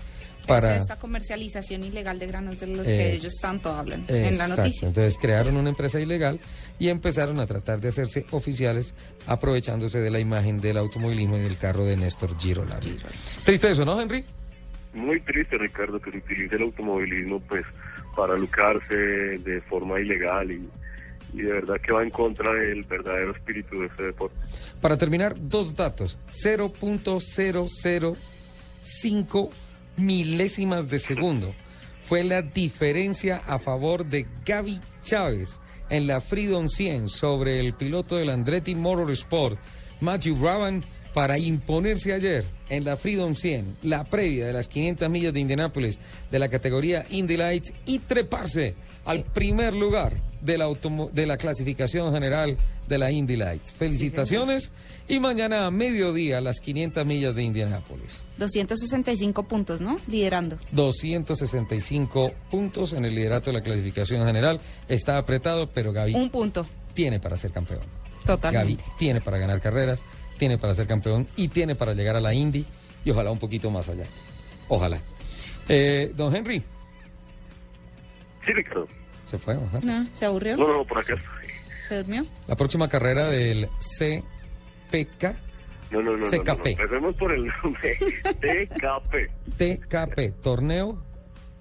Para... esta comercialización ilegal de granos de los que ellos tanto hablan en la Exacto. noticia. Entonces crearon una empresa ilegal y empezaron a tratar de hacerse oficiales aprovechándose de la imagen del automovilismo y del carro de Néstor Girolamo. Triste eso, ¿no, Henry? Muy triste, Ricardo, que se utilice el automovilismo pues para lucrarse de forma ilegal y, y de verdad que va en contra del verdadero espíritu de este deporte. Para terminar, dos datos. 0.005 milésimas de segundo fue la diferencia a favor de Gaby Chávez en la Freedom 100 sobre el piloto del Andretti Motorsport, Matthew Brabham, para imponerse ayer en la Freedom 100, la previa de las 500 millas de Indianápolis de la categoría Indy Lights y treparse al primer lugar de la, de la clasificación general de la Indy Lights. Felicitaciones y mañana a mediodía las 500 millas de Indianápolis. 265 puntos, ¿no? Liderando. 265 puntos en el liderato de la clasificación general. Está apretado, pero Gaby Un punto. tiene para ser campeón. Totalmente. Gaby tiene para ganar carreras, tiene para ser campeón y tiene para llegar a la Indy y ojalá un poquito más allá. Ojalá. Eh, don Henry, Sí, Ricardo. Se fue. ajá. No, ¿Se aburrió? No, no, por acá. ¿Se durmió? La próxima carrera del CPK, No, no, no, no, no, CKP. no. Empecemos por el nombre. TKP, TKP, Torneo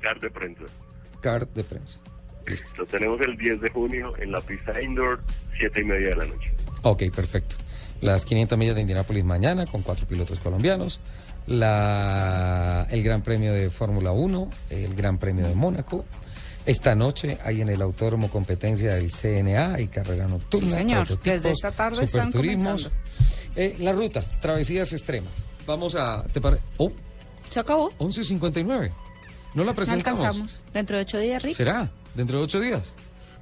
Car de Prensa. Card de Prensa. Lo tenemos el 10 de junio en la pista indoor, 7 y media de la noche. Ok, perfecto. Las 500 millas de Indianápolis mañana con cuatro pilotos colombianos. La, el Gran Premio de Fórmula 1, el Gran Premio de Mónaco. Esta noche hay en el Autódromo competencia del CNA y carrera nocturna. Sí, señor. Desde esta tarde están comenzando. Eh, la ruta, travesías extremas. Vamos a... ¿Te pare- Oh, Se acabó. 11.59. No la No presentamos. alcanzamos. Dentro de ocho días, Rick. ¿Será? ¿Dentro de ocho días?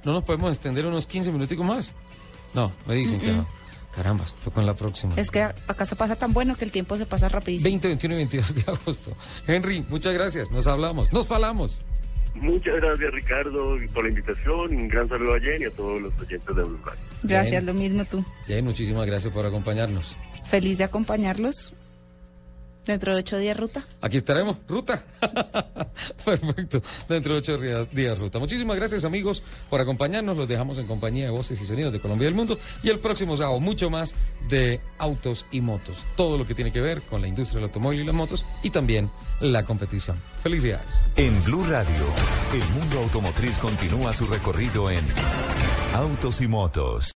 ¿No nos podemos extender unos 15 minuticos más? No, me dicen que no. Caramba, toco en la próxima. Es que acá se pasa tan bueno que el tiempo se pasa rapidísimo. 20, 21 y 22 de agosto. Henry, muchas gracias. Nos hablamos. Nos falamos. Muchas gracias, Ricardo, por la invitación. Un gran saludo a Jenny y a todos los oyentes de Blue Radio. Gracias, Bien. lo mismo tú. Bien, muchísimas gracias por acompañarnos. Feliz de acompañarlos. Dentro de ocho días, ruta. Aquí estaremos, Ruta. Perfecto, dentro de ocho días, días, Ruta. Muchísimas gracias, amigos, por acompañarnos. Los dejamos en compañía de Voces y Sonidos de Colombia y del Mundo. Y el próximo sábado, mucho más de autos y motos. Todo lo que tiene que ver con la industria del automóvil y las motos y también la competición. Felicidades. En Blue Radio, el mundo automotriz continúa su recorrido en Autos y Motos.